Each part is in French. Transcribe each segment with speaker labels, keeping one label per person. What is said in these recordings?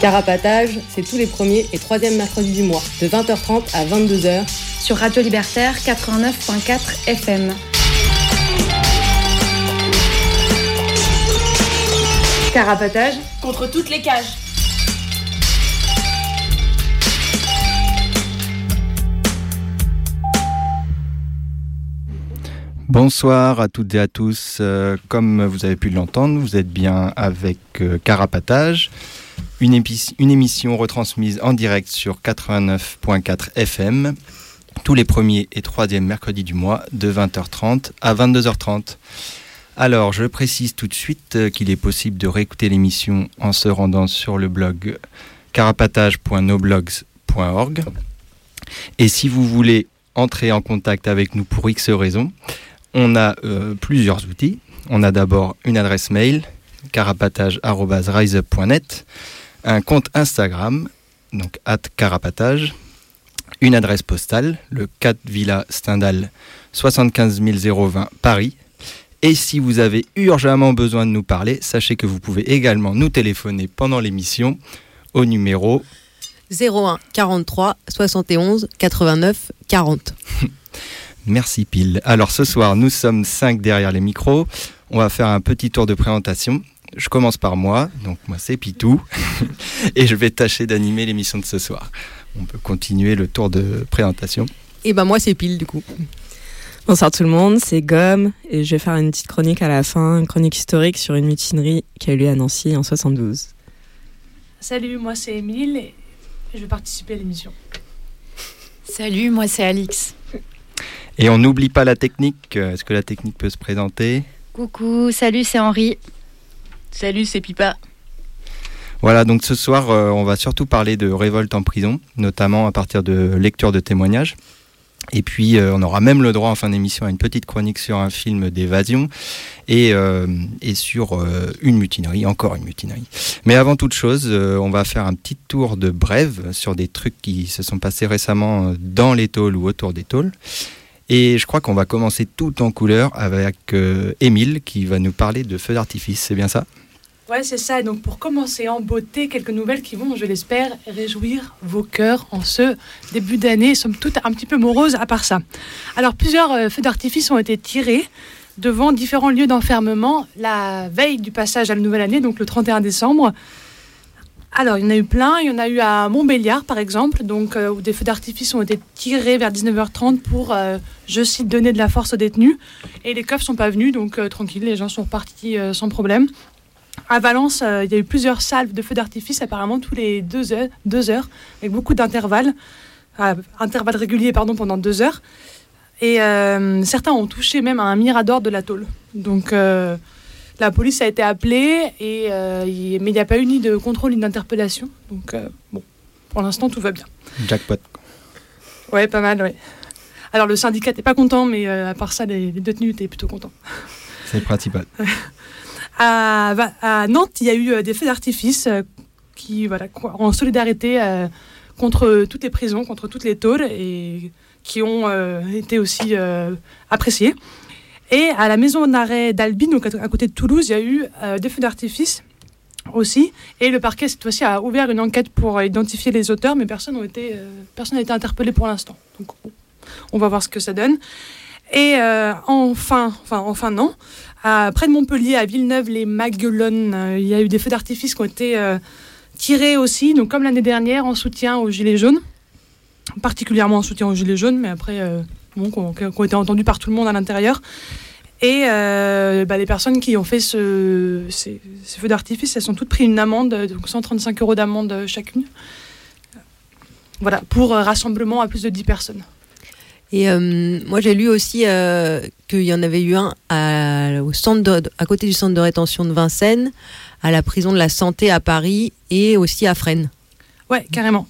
Speaker 1: Carapatage, c'est tous les premiers et troisièmes mercredis du mois, de 20h30 à 22h,
Speaker 2: sur Radio Libertaire 89.4 FM.
Speaker 3: Carapatage contre toutes les cages.
Speaker 4: Bonsoir à toutes et à tous. Euh, comme vous avez pu l'entendre, vous êtes bien avec euh, Carapatage, une, émission retransmise en direct sur 89.4 FM tous les premiers et troisièmes mercredis du mois de 20h30 à 22h30. Alors, je précise tout de suite euh, qu'il est possible de réécouter l'émission en se rendant sur le blog carapatage.noblogs.org. Et si vous voulez entrer en contact avec nous pour X raisons, on a euh, plusieurs outils. On a d'abord une adresse mail, carapatage.riseup.net, un compte Instagram, donc at carapatage, une adresse postale, le 4 Villa Stendhal 75 020 Paris. Et si vous avez urgemment besoin de nous parler, sachez que vous pouvez également nous téléphoner pendant l'émission au numéro
Speaker 1: 01 43 71 89 40.
Speaker 4: Merci Pile. Alors ce soir, nous sommes cinq derrière les micros. On va faire un petit tour de présentation. Je commence par moi, donc moi c'est Pitou, et je vais tâcher d'animer l'émission de ce soir. On peut continuer le tour de présentation.
Speaker 1: Et ben moi c'est Pile du coup.
Speaker 5: Bonsoir tout le monde, c'est Gomme, et je vais faire une petite chronique à la fin, une chronique historique sur une mutinerie qui a eu lieu à Nancy en 72.
Speaker 3: Salut, moi c'est Émile, et je vais participer à l'émission.
Speaker 6: Salut, moi c'est Alix.
Speaker 4: Et on n'oublie pas la technique. Est-ce que la technique peut se présenter?
Speaker 6: Coucou, salut, c'est Henri.
Speaker 7: Salut, c'est Pipa.
Speaker 4: Voilà, donc ce soir, euh, on va surtout parler de révolte en prison, notamment à partir de lectures de témoignages. Et puis, euh, on aura même le droit en fin d'émission à une petite chronique sur un film d'évasion et, euh, et, sur une mutinerie, encore une mutinerie. Mais avant toute chose, on va faire un petit tour de brève sur des trucs qui se sont passés récemment dans les tôles ou autour des tôles. Et je crois qu'on va commencer tout en couleur avec Émile qui va nous parler de feux d'artifice. C'est bien ça?
Speaker 3: Ouais, c'est ça. Et donc pour commencer en beauté, quelques nouvelles qui vont, je l'espère, réjouir vos cœurs en ce début d'année, somme toute un petit peu morose à part ça. Alors plusieurs euh, feux d'artifice ont été tirés devant différents lieux d'enfermement la veille du passage à la nouvelle année, donc le 31 décembre. Alors, il y en a eu plein. Il y en a eu à Montbéliard, par exemple, donc, euh, où des feux d'artifice ont été tirés vers 19h30 pour, euh, je cite, donner de la force aux détenus. Et les keufs sont pas venus, donc tranquille, les gens sont repartis sans problème. À Valence, il y a eu plusieurs salves de feux d'artifice, apparemment tous les deux heures, deux heures avec beaucoup d'intervalles, intervalles réguliers, pardon, pendant deux heures. Et certains ont touché même à un mirador de la tôle. Donc, la police a été appelée, et, euh, mais il n'y a pas eu ni de contrôle ni d'interpellation. Donc, euh, bon, pour l'instant, tout va bien.
Speaker 4: Jackpot.
Speaker 3: Ouais, pas mal, ouais. Alors, le syndicat n'était pas content, mais euh, à part ça, les, détenus étaient plutôt contents.
Speaker 4: C'est le principal.
Speaker 3: à, Nantes, il y a eu des feux d'artifice qui, voilà, en solidarité contre toutes les prisons, contre toutes les tôles, et qui ont été aussi appréciés. Et à la maison d'arrêt d'Albi, donc à côté de Toulouse, il y a eu euh, des feux d'artifice aussi. Et le parquet, cette fois-ci, a ouvert une enquête pour identifier les auteurs, mais personne n'a été, euh, été interpellé pour l'instant. Donc on va voir ce que ça donne. Et euh, enfin, enfin, enfin non, près de Montpellier, à Villeneuve-les-Maguelones, il y a eu des feux d'artifice qui ont été tirés aussi, donc comme l'année dernière, en soutien aux Gilets jaunes. Particulièrement en soutien aux Gilets jaunes, mais après bon, qui, ont, été entendus par tout le monde à l'intérieur. Et euh, bah, les personnes qui ont fait ce, ces, feux d'artifice, elles sont toutes pris une amende, donc 135 euros d'amende chacune. Voilà, pour rassemblement à plus de 10 personnes.
Speaker 1: Et euh, moi, j'ai lu aussi euh, qu'il y en avait eu un à, au centre à côté du centre de rétention de Vincennes, à la prison de la Santé à Paris et aussi à Fresnes.
Speaker 3: Ouais, carrément.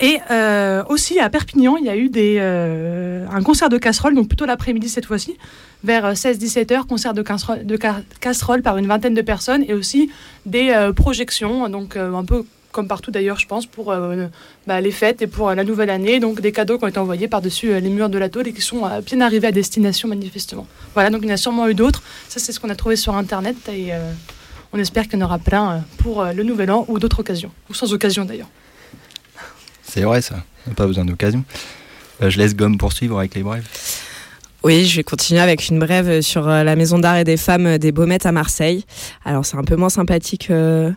Speaker 3: Et euh, aussi à Perpignan, il y a eu des, un concert de casserole, donc plutôt l'après-midi cette fois-ci, vers 16-17 heures, concert de casserole, de casserole par une vingtaine de personnes et aussi des projections, donc un peu comme partout d'ailleurs, je pense, pour bah, les fêtes et pour la nouvelle année. Donc des cadeaux qui ont été envoyés par-dessus les murs de la tôle et qui sont bien arrivés à destination manifestement. Voilà, donc il y en a sûrement eu d'autres. Ça, c'est ce qu'on a trouvé sur Internet et on espère qu'il y en aura plein pour le nouvel an ou d'autres occasions, ou sans occasion d'ailleurs.
Speaker 4: C'est vrai ça, pas besoin d'occasion. Euh, je laisse Gomme poursuivre avec les brèves.
Speaker 5: Oui, je vais continuer avec une brève sur euh, la maison d'art et des femmes des Baumettes à Marseille. Alors c'est un peu moins sympathique euh,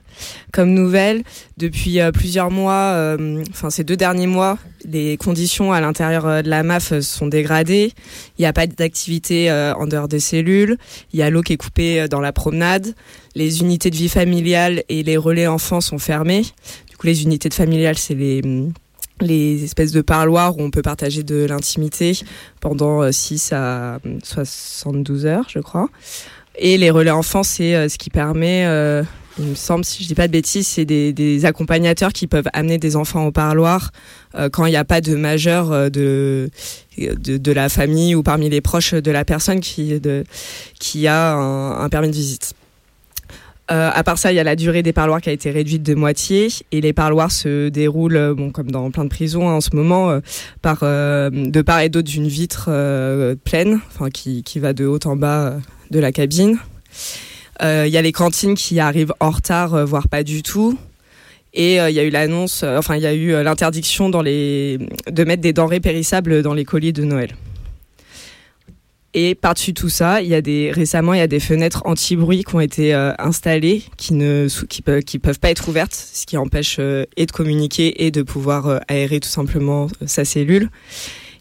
Speaker 5: comme nouvelle. Depuis plusieurs mois, enfin ces deux derniers mois, les conditions à l'intérieur de la MAF sont dégradées. Il n'y a pas d'activité en dehors des cellules. Il y a l'eau qui est coupée dans la promenade. Les unités de vie familiale et les relais enfants sont fermés. Du coup, les unités de familiale, c'est les les espèces de parloirs où on peut partager de l'intimité pendant 6 euh, à 72 heures, je crois. Et les relais enfants, c'est euh, ce qui permet, euh, il me semble, si je dis pas de bêtises, c'est des, accompagnateurs qui peuvent amener des enfants au parloir quand il n'y a pas de majeur de, de, la famille ou parmi les proches de la personne qui, qui a un permis de visite. Euh, à part ça, il y a la durée des parloirs qui a été réduite de moitié et les parloirs se déroulent, euh, comme dans plein de prisons hein, en ce moment, euh, par de part et d'autre d'une vitre pleine, qui, va de haut en bas de la cabine. Il y a les cantines qui arrivent en retard, voire pas du tout. Et il y a eu l'annonce, enfin il y a eu l'interdiction de mettre des denrées périssables dans les colis de Noël. Et par-dessus tout ça, il y a des récemment il y a des fenêtres anti-bruit qui ont été euh, installées, qui ne qui, peuvent, qui peuvent pas être ouvertes, ce qui empêche euh, et de communiquer et de pouvoir euh, aérer tout simplement sa cellule.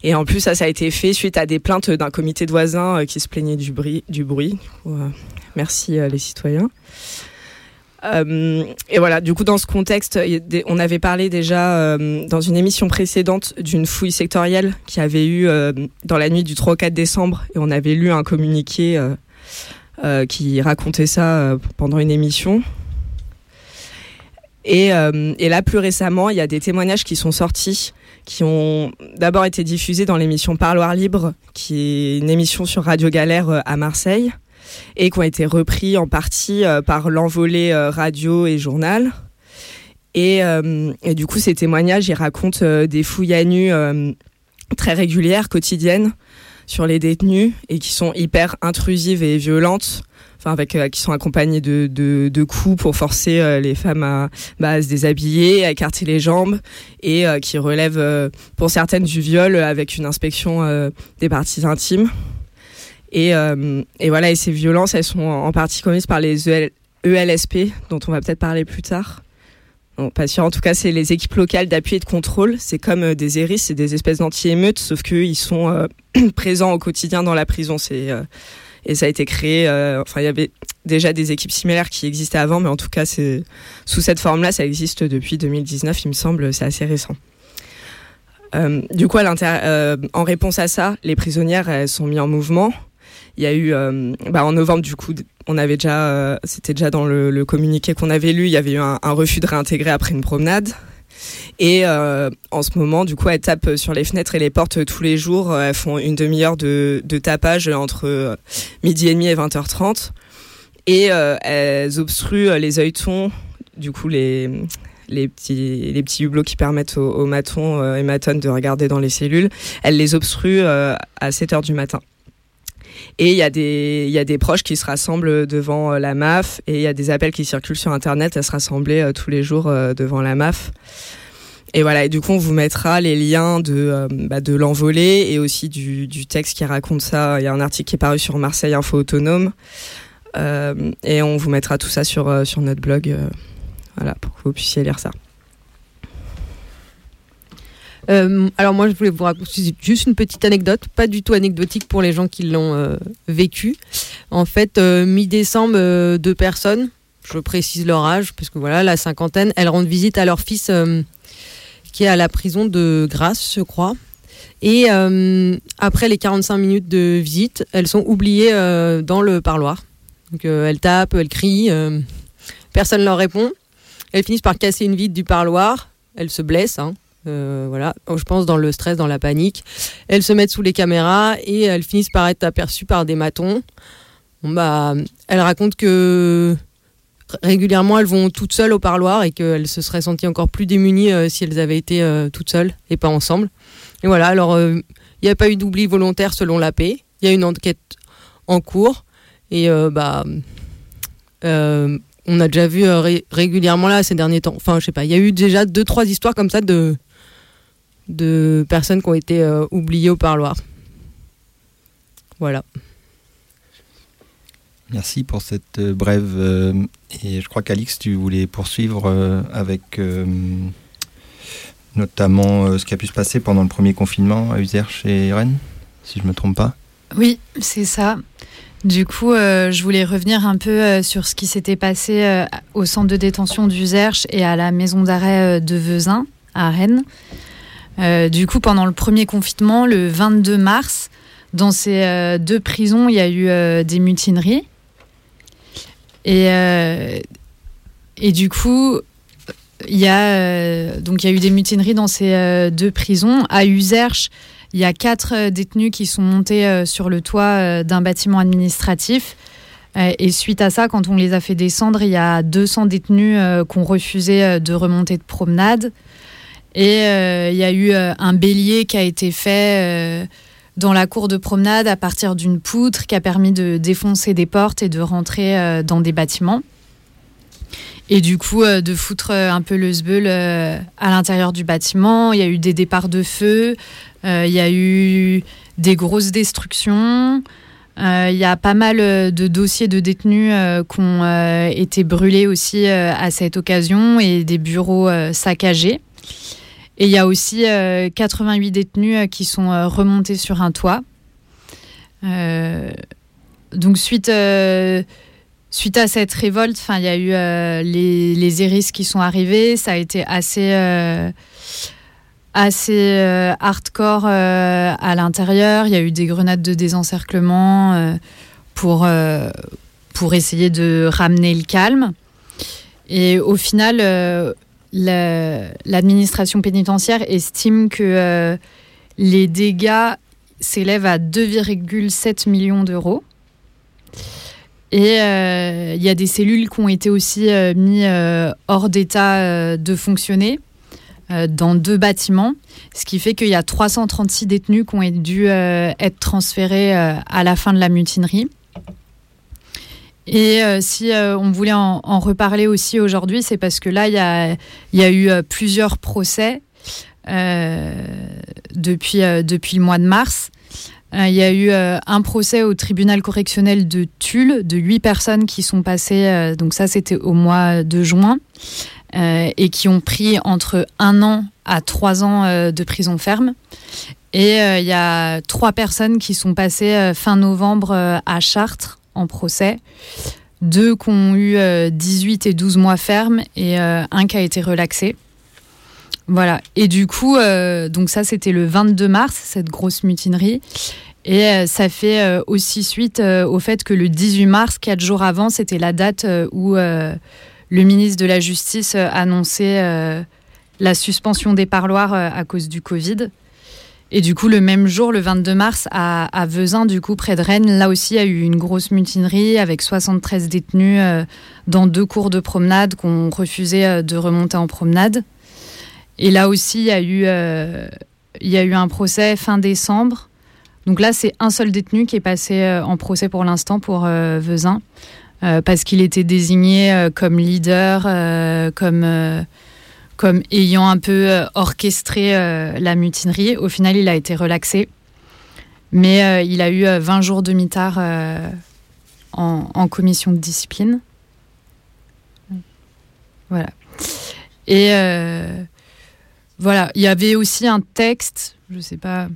Speaker 5: Et en plus, ça, ça a été fait suite à des plaintes d'un comité de voisins qui se plaignait du bruit. Du bruit. merci les citoyens. Euh, et voilà, du coup, dans ce contexte, on avait parlé déjà euh, dans une émission précédente d'une fouille sectorielle qui avait eu euh, dans la nuit du 3 au 4 décembre, et on avait lu un communiqué qui racontait ça pendant une émission. Et, et, là, plus récemment, il y a des témoignages qui sont sortis, qui ont d'abord été diffusés dans l'émission Parloir Libre, qui est une émission sur Radio Galère à Marseille et qui ont été repris en partie euh, par l'envolée euh, radio et journal. Euh, et, du coup, ces témoignages, ils racontent des fouilles à nu très régulières, quotidiennes, sur les détenus et qui sont hyper intrusives et violentes. Enfin, avec, qui sont accompagnées de, coups pour forcer les femmes bah, à, se déshabiller, à écarter les jambes, et qui relèvent pour certaines du viol avec une inspection des parties intimes. Euh, et, voilà, ces violences, elles sont en partie commises par les ELSP, e dont on va peut-être parler plus tard. pas sûr. En tout cas, c'est les équipes locales d'appui et de contrôle. C'est comme euh, des ERIS, c'est des espèces d'anti-émeutes, sauf qu'ils sont euh, présents au quotidien dans la prison. Et ça a été créé. enfin, il y avait déjà des équipes similaires qui existaient avant, mais en tout cas, sous cette forme-là, ça existe depuis 2019, il me semble. C'est assez récent. du coup, en réponse à ça, les prisonnières elles sont mises en mouvement. Il y a eu, euh, bah, en novembre, du coup, on avait déjà, euh, c'était déjà dans le, communiqué qu'on avait lu, il y avait eu un, refus de réintégrer après une promenade. Et euh, en ce moment, du coup, elles tapent sur les fenêtres et les portes tous les jours. Elles font une demi-heure de, tapage entre midi et demi et 20h30. Et elles obstruent les œilletons, du coup, les, les petits, les petits hublots qui permettent aux, aux matons et matones de regarder dans les cellules. Elles les obstruent à 7h du matin. Et il y, a des, y a des proches qui se rassemblent devant euh, la MAF et il y a des appels qui circulent sur Internet à se rassembler euh, tous les jours euh, devant la MAF. Et voilà, et du coup, on vous mettra les liens de, bah, de l'envolée et aussi du, du, texte qui raconte ça. Il y a un article qui est paru sur Marseille Info Autonome. et on vous mettra tout ça sur, sur notre blog. voilà, pour que vous puissiez lire ça.
Speaker 1: Euh, alors moi, je voulais vous raconter juste une petite anecdote, pas du tout anecdotique pour les gens qui l'ont euh, vécu. En fait, euh, mi-décembre, deux personnes, je précise leur âge, parce que voilà, la cinquantaine, elles rendent visite à leur fils qui est à la prison de Grasse, je crois. Et après les 45 minutes de visite, elles sont oubliées dans le parloir. Donc elles tapent, elles crient, personne ne leur répond. elles finissent par casser une vitre du parloir. Elles se blessent. Hein. Euh, voilà, je pense dans le stress, dans la panique. Elles se mettent sous les caméras et elles finissent par être aperçues par des matons. Bah, elles racontent que régulièrement elles vont toutes seules au parloir et qu'elles se seraient senties encore plus démunies euh, si elles avaient été euh, toutes seules et pas ensemble. Et voilà, alors il n'y a pas eu d'oubli volontaire selon la paix. Il y a une enquête en cours et bah on a déjà vu régulièrement là ces derniers temps. Enfin, je sais pas, il y a eu déjà deux trois histoires comme ça de de personnes qui ont été euh, oubliées au parloir. Voilà.
Speaker 4: Merci pour cette euh, brève. Euh, et je crois qu'Alix, tu voulais poursuivre avec notamment ce qui a pu se passer pendant le premier confinement à Userche et Rennes, si je ne me trompe pas.
Speaker 6: Oui, c'est ça. Du coup, je voulais revenir un peu sur ce qui s'était passé au centre de détention d'Uzerche et à la maison d'arrêt de Vezin, à Rennes. Euh, du coup, pendant le premier confinement, le 22 mars, dans ces euh, deux prisons, il y a eu euh, des mutineries. Et, du coup, il y, a, il y a eu des mutineries dans ces deux prisons. À Userche, il y a quatre détenus qui sont montés sur le toit d'un bâtiment administratif. Et suite à ça, quand on les a fait descendre, il y a 200 détenus qui ont refusé de remonter de promenade. Et euh, il y a eu euh, un bélier qui a été fait euh, dans la cour de promenade à partir d'une poutre qui a permis de défoncer des portes et de rentrer dans des bâtiments. Et du coup, de foutre un peu le sbeul à l'intérieur du bâtiment. Il y a eu des départs de feu, il y a eu des grosses destructions. Il y a pas mal de dossiers de détenus qui ont été brûlés aussi à cette occasion et des bureaux saccagés. Et il y a aussi 88 euh, détenus euh, qui sont euh, remontés sur un toit. donc suite suite à cette révolte, il y a eu les, les hérisses qui sont arrivés. Ça a été assez, assez hardcore à l'intérieur. Il y a eu des grenades de désencerclement pour, pour essayer de ramener le calme. Et au final, l'administration pénitentiaire estime que euh, les dégâts s'élèvent à 2,7 millions d'euros. Et euh, il y a des cellules qui ont été aussi euh, mises hors d'état de fonctionner dans deux bâtiments, ce qui fait qu'il y a 336 détenus qui ont dû être transférés à la fin de la mutinerie. Et euh, si euh, on voulait en, reparler aussi aujourd'hui, c'est parce que là, il y a, eu euh, plusieurs procès depuis, depuis le mois de mars. Il y a eu un procès au tribunal correctionnel de Tulle de huit personnes qui sont passées, donc ça c'était au mois de juin, et qui ont pris entre un an à trois ans de prison ferme. Et il y a trois personnes qui sont passées fin novembre à Chartres en procès. Deux qui ont eu 18 euh, et 12 mois ferme et euh, un qui a été relaxé. Voilà. Et du coup, euh, donc ça, c'était le 22 mars, cette grosse mutinerie. Et ça fait aussi suite au fait que le 18 mars, quatre jours avant, c'était la date où le ministre de la Justice annonçait la suspension des parloirs à cause du Covid. Et du coup, le même jour, le 22 mars, à, à Vezin, du coup, près de Rennes, là aussi, il y a eu une grosse mutinerie avec 73 détenus euh, dans deux cours de promenade qu'on refusait euh, de remonter en promenade. Et là aussi, il y a eu, euh, il y a eu un procès fin décembre. Donc là, c'est un seul détenu qui est passé en procès pour l'instant pour Vezin, parce qu'il était désigné comme leader, comme comme ayant un peu euh, orchestré euh, la mutinerie. Au final, il a été relaxé. Mais euh, il a eu 20 jours de mitard en, commission de discipline. Voilà. Et voilà, il y avait aussi un texte, je sais pas,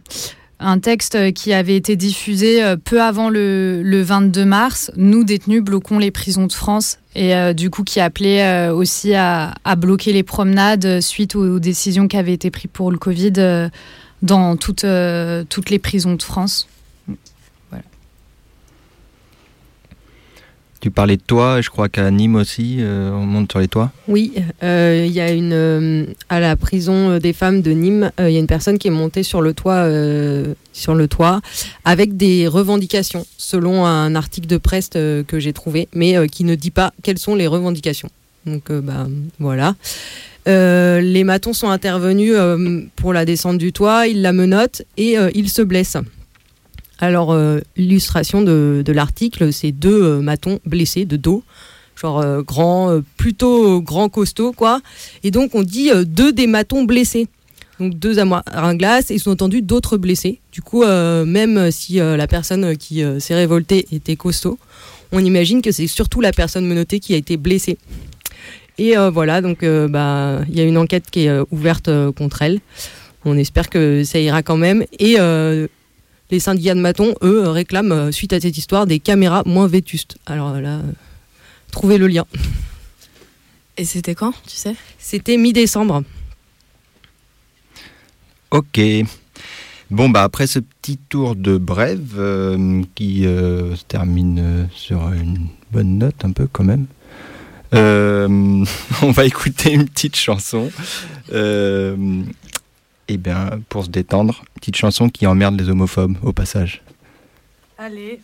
Speaker 6: un texte qui avait été diffusé euh, peu avant le, 22 mars. Nous, détenus, bloquons les prisons de France et euh, du coup qui appelait euh, aussi à, bloquer les promenades suite aux, décisions qui avaient été prises pour le Covid dans toutes les prisons de France.
Speaker 8: Tu parlais de toit, je crois qu'à Nîmes aussi, euh, on monte sur les toits.
Speaker 1: Oui, euh, il y a une euh, à la prison des femmes de Nîmes, il y a une personne qui est montée sur le toit, sur le toit, avec des revendications, selon un article de presse que j'ai trouvé, mais qui ne dit pas quelles sont les revendications. Donc, bah, voilà. les matons sont intervenus pour la descente du toit, ils la menottent et ils se blessent. Alors, euh, l'illustration de, l'article, c'est deux euh, matons blessés de dos, genre euh, grand, plutôt grand costaud, quoi. Et donc, on dit deux des matons blessés. Donc, deux à glace et sont entendus d'autres blessés. Du coup, même si la personne qui s'est révoltée était costaud, on imagine que c'est surtout la personne menottée qui a été blessée. Et voilà, donc bah, il y a une enquête qui est ouverte contre elle. On espère que ça ira quand même. Et les syndicats de Maton, eux, euh, réclament, euh, suite à cette histoire, des caméras moins vétustes. Alors là, euh, trouvez le lien.
Speaker 5: Et c'était quand, tu sais?
Speaker 1: C'était mi-décembre.
Speaker 8: Ok. Bon, bah après ce petit tour de brève qui se termine sur une bonne note, un peu quand même, on va écouter une petite chanson eh bien, pour se détendre, petite chanson qui emmerde les homophobes au passage.
Speaker 9: Allez.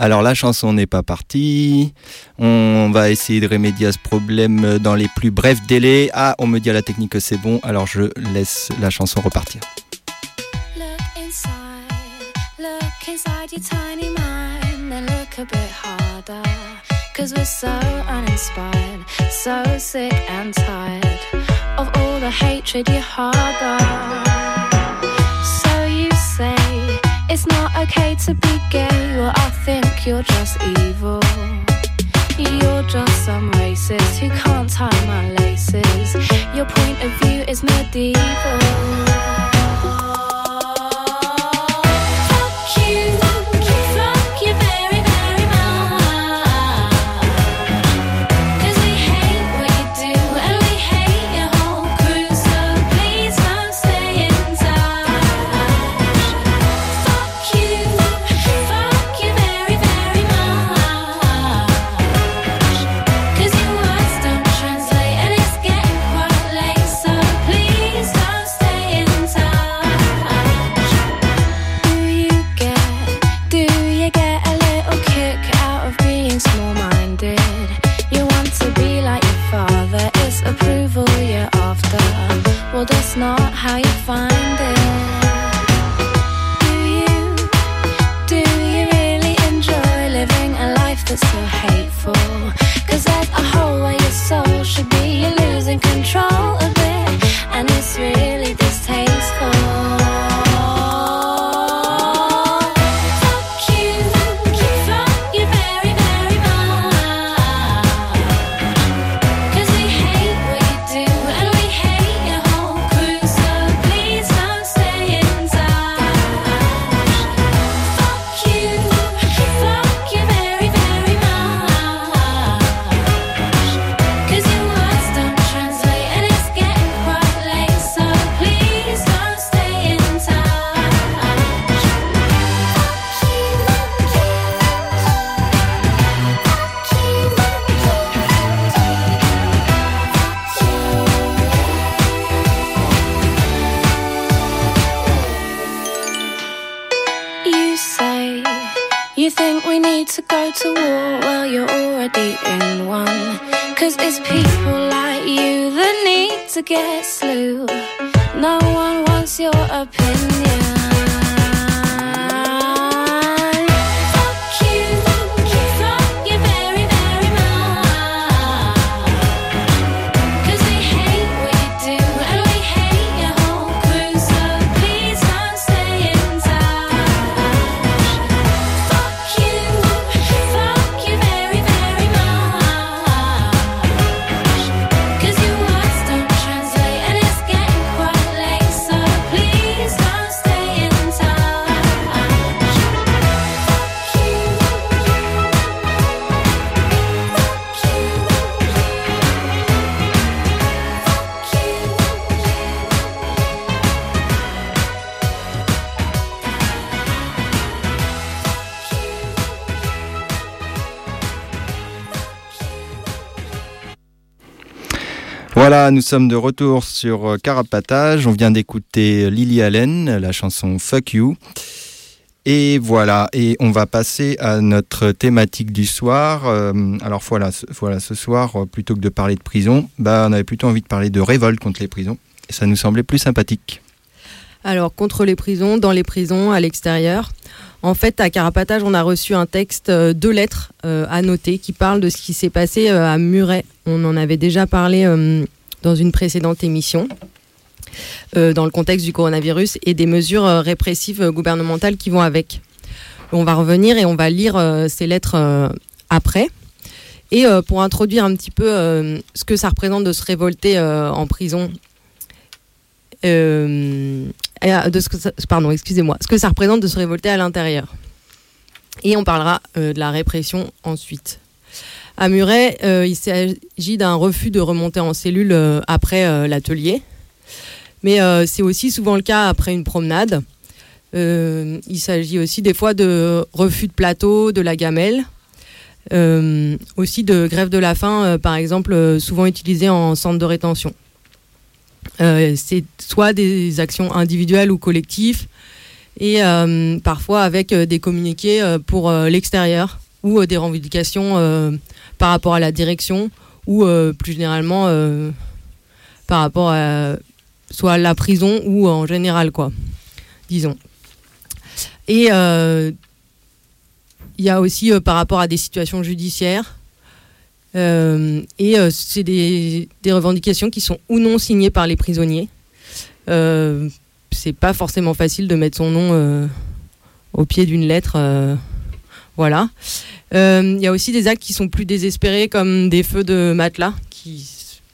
Speaker 8: Alors la chanson n'est pas partie. On va essayer de remédier à ce problème dans les plus brefs délais. Ah, on me dit à la technique que c'est bon, alors je laisse la chanson repartir. It's not okay to be gay, well, I think you're just evil. You're just some racist who can't tie my laces. Your point of view is medieval.
Speaker 4: Voilà, nous sommes de retour sur euh, Carapatage. On vient d'écouter Lily Allen, la chanson Fuck You. Et voilà, et on va passer à notre thématique du soir. Euh, alors voilà, ce, voilà, ce soir, euh, plutôt que de parler de prison, bah, on avait plutôt envie de parler de révolte contre les prisons. Et ça nous semblait plus sympathique.
Speaker 1: Alors, contre les prisons, dans les prisons, à l'extérieur. En fait, à Carapatage, on a reçu un texte, deux lettres à noter qui parlent de ce qui s'est passé à Muret. On en avait déjà parlé dans une précédente émission. Euh, dans le contexte du coronavirus et des mesures euh, répressives gouvernementales qui vont avec. On va revenir et on va lire euh, ces lettres après. Et pour introduire un petit peu ce que ça représente de se révolter en prison, de ce que pardon, excusez-moi, ce que ça représente de se révolter à l'intérieur. Et on parlera de la répression ensuite. À Muret, il s'agit d'un refus de remonter en cellule après l'atelier. Mais euh, c'est aussi souvent le cas après une promenade. Euh, il s'agit aussi des fois de refus de plateau, de la gamelle. Euh, aussi de grève de la faim, par exemple, souvent utilisée en centre de rétention. c'est soit des actions individuelles ou collectives, et parfois avec des communiqués pour l'extérieur ou des revendications par rapport à la direction ou plus généralement par rapport à soit la prison ou en général, quoi, disons. Et euh, il y a aussi euh, par rapport à des situations judiciaires, euh, et c'est des, des, revendications qui sont ou non signées par les prisonniers. c'est pas forcément facile de mettre son nom au pied d'une lettre. Voilà. Il y a aussi des actes qui sont plus désespérés, comme des feux de matelas, qui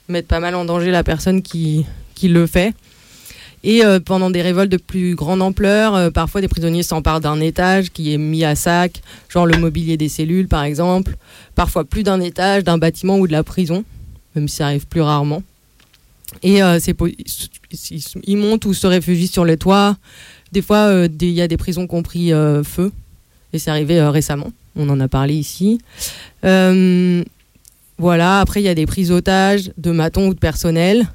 Speaker 1: mettent pas mal en danger la personne qui, le fait. Et euh, pendant des révoltes de plus grande ampleur, euh, parfois des prisonniers s'emparent d'un étage qui est mis à sac, genre le mobilier des cellules par exemple. Parfois plus d'un étage, d'un bâtiment ou de la prison, même si ça arrive plus rarement. Et euh, ils montent ou se réfugient sur les toits. Des fois, il y a des prisons qui ont pris feu. C'est arrivé récemment. On en a parlé ici. voilà, après, il y a des prises d'otages de matons ou de personnel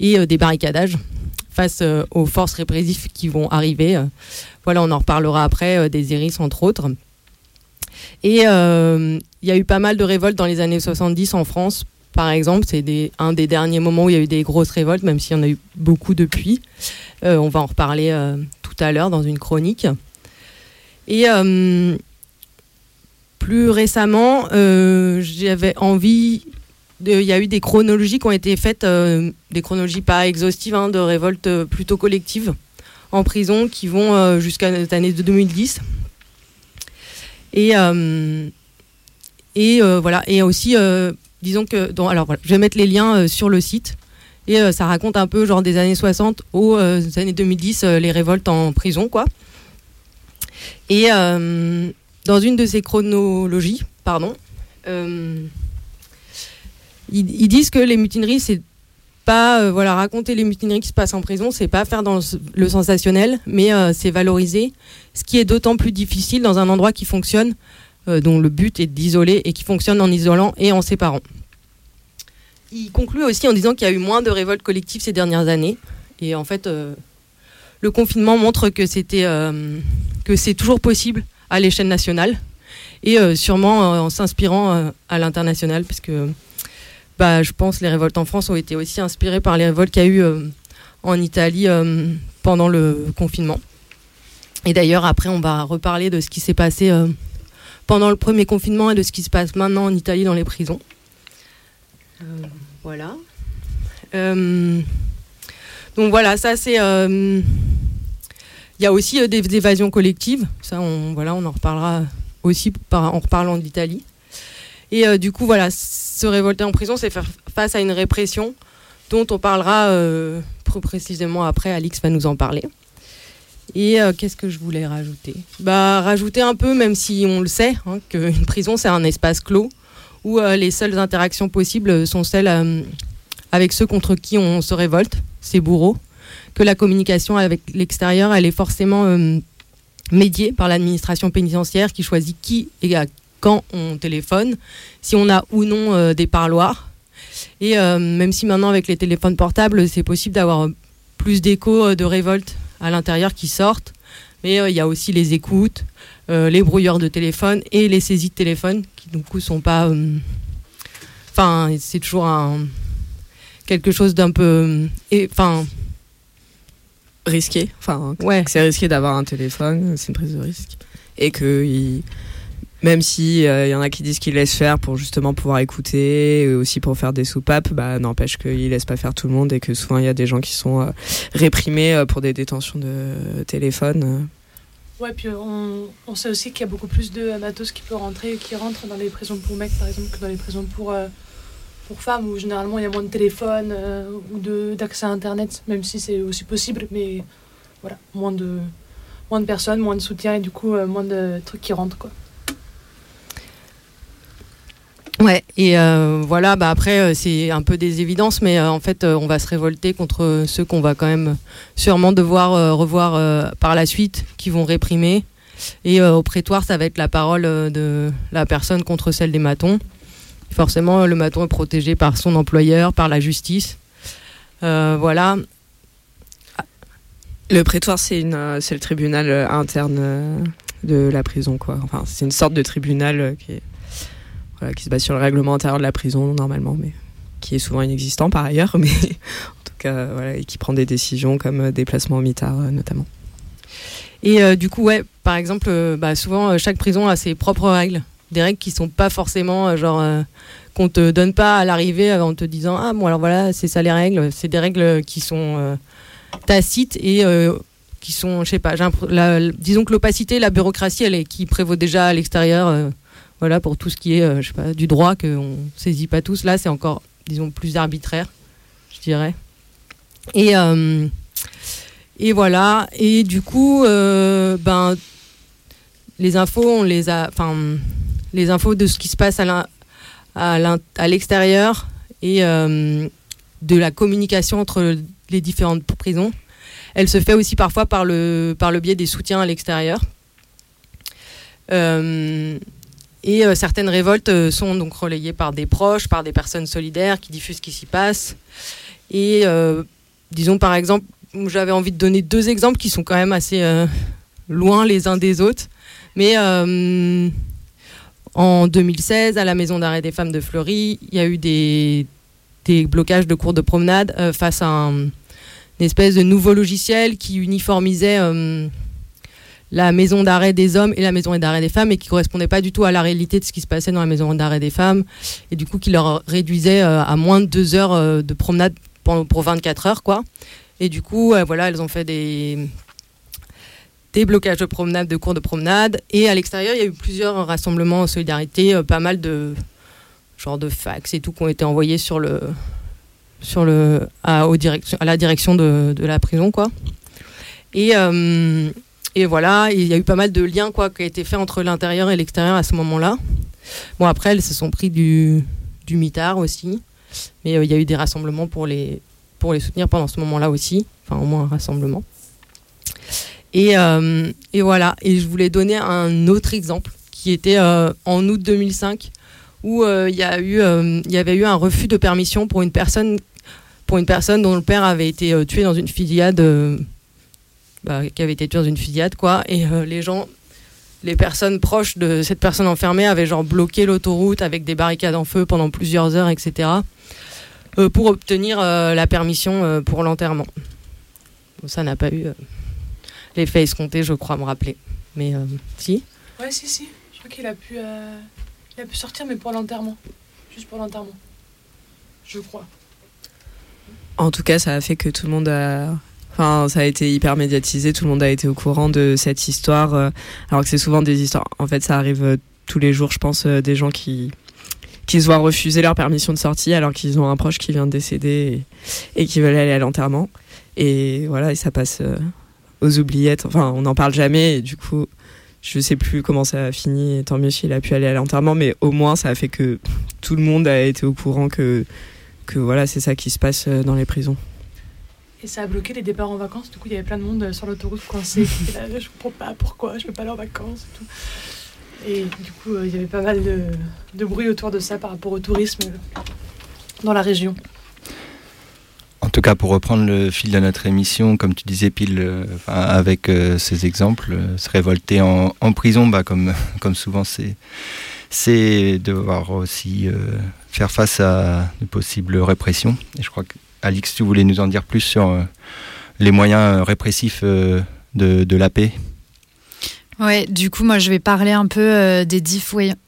Speaker 1: et euh, des barricadages face euh, aux forces répressives qui vont arriver. Euh, voilà, on en reparlera après, des iris entre autres. Et il y a eu pas mal de révoltes dans les années 70 en France, par exemple. C'est un des derniers moments où il y a eu des grosses révoltes, même s'il y en a eu beaucoup depuis. on va en reparler tout à l'heure dans une chronique. Et plus récemment, j'avais envie il y a eu des chronologies qui ont été faites, euh, des chronologies pas exhaustives, hein, de révoltes euh, plutôt collectives en prison qui vont euh, jusqu'à l'année de 2010. Et, et voilà. Et aussi, disons que. alors voilà, je vais mettre les liens sur le site. Et ça raconte un peu, genre des années 60 aux années 2010, les révoltes en prison, quoi. Et dans une de ces chronologies, pardon, ils, disent que les mutineries, c'est pas euh, voilà raconter les mutineries qui se passent en prison, c'est pas faire dans le, sensationnel, mais euh, c'est valoriser. Ce qui est d'autant plus difficile dans un endroit qui fonctionne, euh, dont le but est d'isoler et qui fonctionne en isolant et en séparant. Il conclut aussi en disant qu'il y a eu moins de révoltes collectives ces dernières années, et en fait, le confinement montre que c'était que c'est toujours possible à l'échelle nationale et sûrement en s'inspirant à l'international, puisque bah, je pense que les révoltes en France ont été aussi inspirées par les révoltes qu'il y a eu euh, en Italie euh, pendant le confinement. Et d'ailleurs, après, on va reparler de ce qui s'est passé euh, pendant le premier confinement et de ce qui se passe maintenant en Italie dans les prisons. voilà. Donc voilà, ça c'est. Il y a aussi des évasions collectives. Ça, on, voilà, on en reparlera aussi en reparlant d'Italie. Et euh, du coup, voilà, se révolter en prison, c'est faire face à une répression dont on parlera euh, plus précisément après. Alix va nous en parler. Et euh, qu'est-ce que je voulais rajouter? Bah rajouter un peu, même si on le sait, hein, qu'une prison c'est un espace clos où les seules interactions possibles sont celles avec ceux contre qui on se révolte, ces bourreaux, que la communication avec l'extérieur, elle est forcément médiée par l'administration pénitentiaire qui choisit qui et à quand on téléphone, si on a ou non euh, des parloirs. Et même si maintenant avec les téléphones portables, c'est possible d'avoir plus d'échos de révolte à l'intérieur qui sortent, mais il y a aussi les écoutes, les brouilleurs de téléphone et les saisies de téléphone qui du coup sont pas. Enfin, c'est toujours un quelque chose d'un peu, enfin
Speaker 5: risqué. Enfin, ouais. c'est risqué d'avoir un téléphone, c'est une prise de risque. Et que même si il euh, y en a qui disent qu'ils laissent faire pour justement pouvoir écouter, et aussi pour faire des soupapes, bah n'empêche qu'ils laissent pas faire tout le monde et que souvent il y a des gens qui sont euh, réprimés euh, pour des détentions de téléphone.
Speaker 3: Ouais, puis on, on sait aussi qu'il y a beaucoup plus de matos qui peut rentrer, qui rentrent dans les prisons pour mecs par exemple que dans les prisons pour pour femmes où généralement il y a moins de téléphone euh, ou d'accès à internet, même si c'est aussi possible, mais voilà, moins de, moins de personnes, moins de soutien et du coup euh, moins de trucs qui rentrent quoi.
Speaker 1: Ouais, et euh, voilà, bah après, c'est un peu des évidences, mais en fait, on va se révolter contre ceux qu'on va quand même sûrement devoir revoir par la suite, qui vont réprimer. Et au prétoire, ça va être la parole de la personne contre celle des matons. Forcément, le maton est protégé par son employeur, par la justice. Euh, voilà.
Speaker 5: Le prétoire, c'est c'est le tribunal euh, interne euh, de la prison, quoi. Enfin, c'est une sorte de tribunal qui, qui se base sur le règlement intérieur de la prison normalement, mais qui est souvent inexistant par ailleurs, mais en tout cas, voilà, et qui prend des décisions comme déplacement au mitard notamment.
Speaker 1: Et du coup, ouais, par exemple, bah, souvent chaque prison a ses propres règles des règles qui sont pas forcément euh, genre euh, qu'on te donne pas à l'arrivée en te disant ah bon alors voilà c'est ça les règles. C'est des règles qui sont euh, tacites et qui sont je sais pas disons que l'opacité la bureaucratie elle est qui prévaut déjà à l'extérieur voilà pour tout ce qui est je sais pas du droit qu'on saisit pas tous. Là c'est encore disons plus arbitraire je dirais. Et et voilà. Et du coup ben les infos on les a enfin les infos de ce qui se passe à l'extérieur et euh, de la communication entre les différentes prisons. Elle se fait aussi parfois par le, biais des soutiens à l'extérieur. Euh, et euh, certaines révoltes sont donc relayées par des proches, par des personnes solidaires qui diffusent ce qui s'y passe. Et disons par exemple, j'avais envie de donner deux exemples qui sont quand même assez loin les uns des autres. Mais en 2016, à la Maison d'arrêt des femmes de Fleury, il y a eu des, blocages de cours de promenade euh, face à un, une espèce de nouveau logiciel qui uniformisait euh, la maison d'arrêt des hommes et la maison d'arrêt des femmes et qui correspondait pas du tout à la réalité de ce qui se passait dans la maison d'arrêt des femmes et du coup qui leur réduisait euh, à moins de deux heures de promenade pour, pour 24 heures quoi. Et du coup, voilà, elles ont fait des, des blocages de promenade, de cours de promenade. Et à l'extérieur, il y a eu plusieurs rassemblements en solidarité, euh, pas mal de genre de fax et tout qui ont été envoyés sur le sur le à, la direction de, de, la prison quoi. Et euh, et voilà, il y a eu pas mal de liens quoi qui a été fait entre l'intérieur et l'extérieur à ce moment-là. Bon après, elles se sont pris du du mitard aussi, mais euh, il y a eu des rassemblements pour les pour les soutenir pendant ce moment-là aussi, enfin au moins un rassemblement. Et, euh, et, voilà. Et je voulais donner un autre exemple qui était euh, en août 2005 où euh, il y a eu, y avait eu un refus de permission pour une personne, pour une personne dont le père avait été tué dans une fusillade, bah, qui avait été tué dans une fusillade quoi. Et les gens, les personnes proches de cette personne enfermée avaient genre bloqué l'autoroute avec des barricades en feu pendant plusieurs heures, etc. pour obtenir la permission pour l'enterrement. ça n'a pas eu les faits escomptés, je crois me rappeler. Mais euh, si
Speaker 3: Ouais, si, si. Je crois qu'il a, pu, euh, il a pu sortir, mais pour l'enterrement. Juste pour l'enterrement. Je crois.
Speaker 5: En tout cas, ça a fait que tout le monde a. Enfin, ça a été hyper médiatisé, tout le monde a été au courant de cette histoire. Euh, alors que c'est souvent des histoires. En fait, ça arrive tous les jours, je pense, des gens qui qui se voient refuser leur permission de sortie alors qu'ils ont un proche qui vient de décéder et, et qui veulent aller à l'enterrement. Et voilà, et ça passe aux oubliettes. Enfin, on n'en parle jamais et du coup, je sais plus comment ça a fini. tant mieux s'il a pu aller à l'enterrement, mais au moins ça a fait que tout le monde a été au courant que, que voilà, c'est ça qui se passe euh, dans les prisons.
Speaker 3: Et ça a bloqué les départs en vacances. Du coup, il y avait plein de monde sur l'autoroute coincé. là, je comprends pas pourquoi, je peux pas aller en vacances et tout. Et du coup, euh, il y avait pas mal de, de, bruit autour de ça par rapport au tourisme dans la région.
Speaker 4: En tout cas, pour reprendre le fil de notre émission, comme tu disais, pile euh, avec euh, ces exemples, euh, se révolter en, prison, bah, comme, souvent, c'est, c'est devoir aussi faire face à de possibles répressions. Et je crois que, Alix, tu voulais nous en dire plus sur les moyens répressifs de, de la paix
Speaker 6: Ouais, du coup, moi, je vais parler un peu des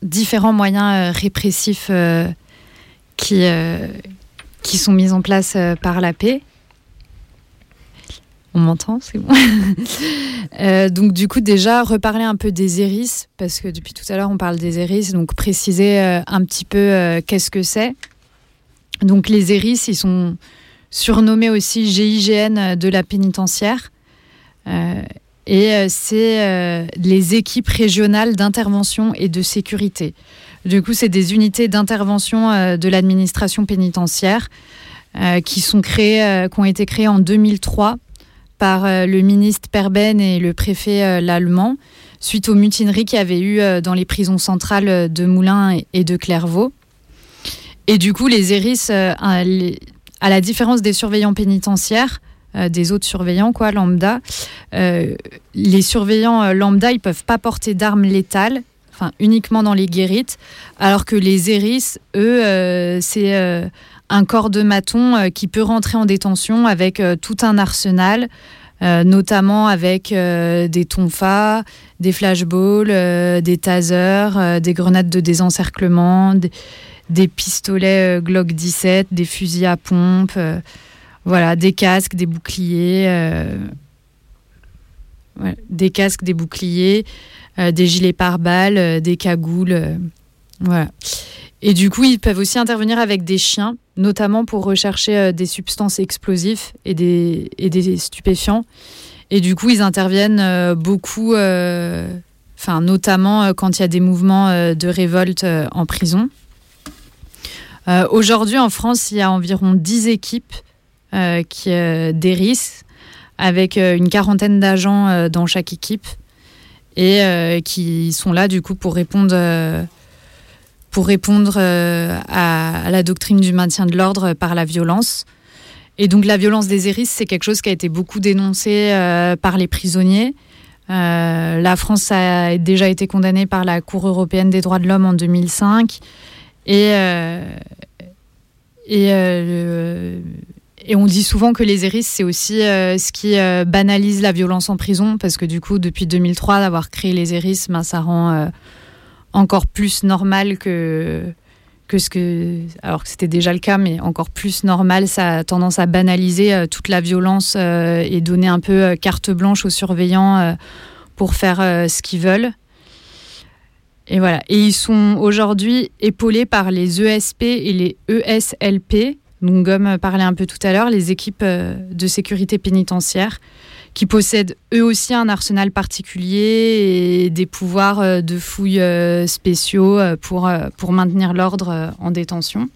Speaker 6: différents moyens répressifs qui, qui sont mises en place euh, par la paix. On m'entend, c'est bon. Euh, donc du coup déjà reparler un peu des ERIS parce que depuis tout à l'heure on parle des ERIS, donc préciser euh, un petit peu qu'est-ce que c'est. Donc les ERIS, ils sont surnommés aussi GIGN de la pénitentiaire. et c'est les équipes régionales d'intervention et de sécurité. Du coup, c'est des unités d'intervention euh, de l'administration pénitentiaire euh, euh, qui ont été créées en 2003 par le ministre Perben et le préfet Lallemand, suite aux mutineries qu'il y avait eu dans les prisons centrales de Moulins et de Clairvaux. Et du coup, les ERIS, à la différence des surveillants pénitentiaires, des autres surveillants, quoi, lambda, les surveillants lambda, ils peuvent pas porter d'armes létales enfin uniquement dans les guérites, alors que les héris, eux, euh, c'est euh, un corps de maton euh, qui peut rentrer en détention avec tout un arsenal, notamment avec des tonfas, des flashballs, des tasers, des grenades de désencerclement, des, pistolets Glock 17, des fusils à pompe, voilà, des casques, des boucliers. Des casques, des boucliers, euh, des gilets pare-balles, euh, des cagoules. Euh, voilà. Et du coup, ils peuvent aussi intervenir avec des chiens, notamment pour rechercher des substances explosives et des, et des stupéfiants. Et du coup, ils interviennent beaucoup, notamment quand il y a des mouvements de révolte en prison. Aujourd'hui, en France, il y a environ 10 équipes qui d'ERIS, avec une quarantaine d'agents dans chaque équipe et euh, qui sont là du coup pour répondre euh, pour répondre euh, à, la doctrine du maintien de l'ordre par la violence. Et donc la violence des hérisses, c'est quelque chose qui a été beaucoup dénoncé par les prisonniers. la France a déjà été condamnée par la Cour européenne des droits de l'homme en 2005. Et, et et on dit souvent que les hérisses, c'est aussi euh, ce qui euh, banalise la violence en prison, parce que du coup, depuis 2003, d'avoir créé les hérisses, ben, ça rend euh, encore plus normal que, que ce que. Alors que c'était déjà le cas, mais encore plus normal, ça a tendance à banaliser toute la violence et donner un peu carte blanche aux surveillants pour faire ce qu'ils veulent. Et voilà. Et ils sont aujourd'hui épaulés par les ESP et les ESLP, donc, comme parlait un peu tout à l'heure, les équipes euh, de sécurité pénitentiaire qui possèdent eux aussi un arsenal particulier et des pouvoirs euh, de fouilles euh, spéciaux pour, pour maintenir l'ordre en détention.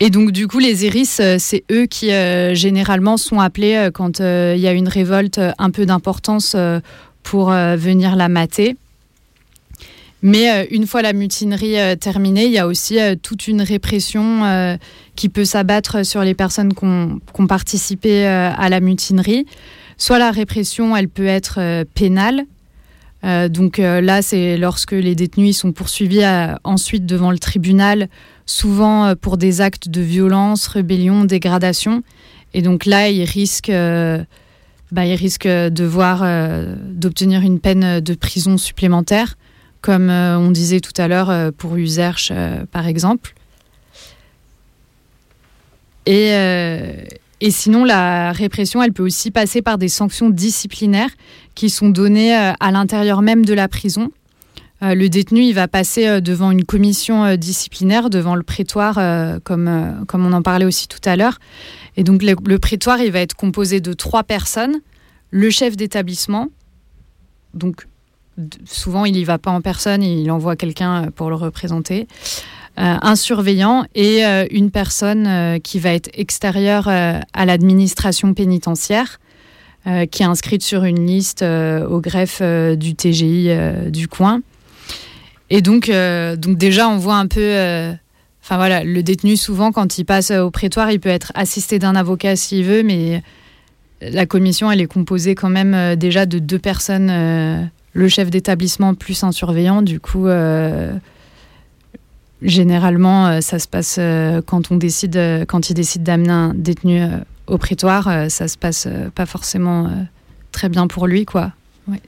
Speaker 6: Et donc, du coup, les ERIS, c'est eux qui généralement sont appelés quand il y a une révolte un peu d'importance pour venir la mater. Mais euh, une fois la mutinerie euh, terminée, il y a aussi euh, toute une répression qui peut s'abattre sur les personnes qui ont, participé à la mutinerie. Soit la répression, elle peut être pénale. donc là, c'est lorsque les détenus sont poursuivis ensuite devant le tribunal, souvent pour des actes de violence, rébellion, dégradation. Et donc là, ils risquent, bah, de voir d'obtenir une peine de prison supplémentaire comme euh, on disait tout à l'heure euh, pour Userche, euh, par exemple. Et, et, sinon, la répression, elle peut aussi passer par des sanctions disciplinaires qui sont données à l'intérieur même de la prison. le détenu, il va passer devant une commission disciplinaire, devant le prétoire, comme, comme on en parlait aussi tout à l'heure. Et donc, le, le prétoire, il va être composé de trois personnes le chef d'établissement, donc souvent il y va pas en personne, il envoie quelqu'un euh, pour le représenter. Euh, un surveillant et euh, une personne qui va être extérieure à l'administration pénitentiaire, qui est inscrite sur une liste au greffe du TGI du coin. Et donc, donc déjà, on voit un peu Enfin voilà, le détenu souvent quand il passe au prétoire, il peut être assisté d'un avocat s'il veut, mais la commission elle est composée quand même déjà de deux personnes, le chef d'établissement plus un surveillant. Du coup, euh, généralement ça se passe quand on décide, quand il décide d'amener un détenu au prétoire, ça se passe pas forcément très bien pour lui, quoi. Ouais.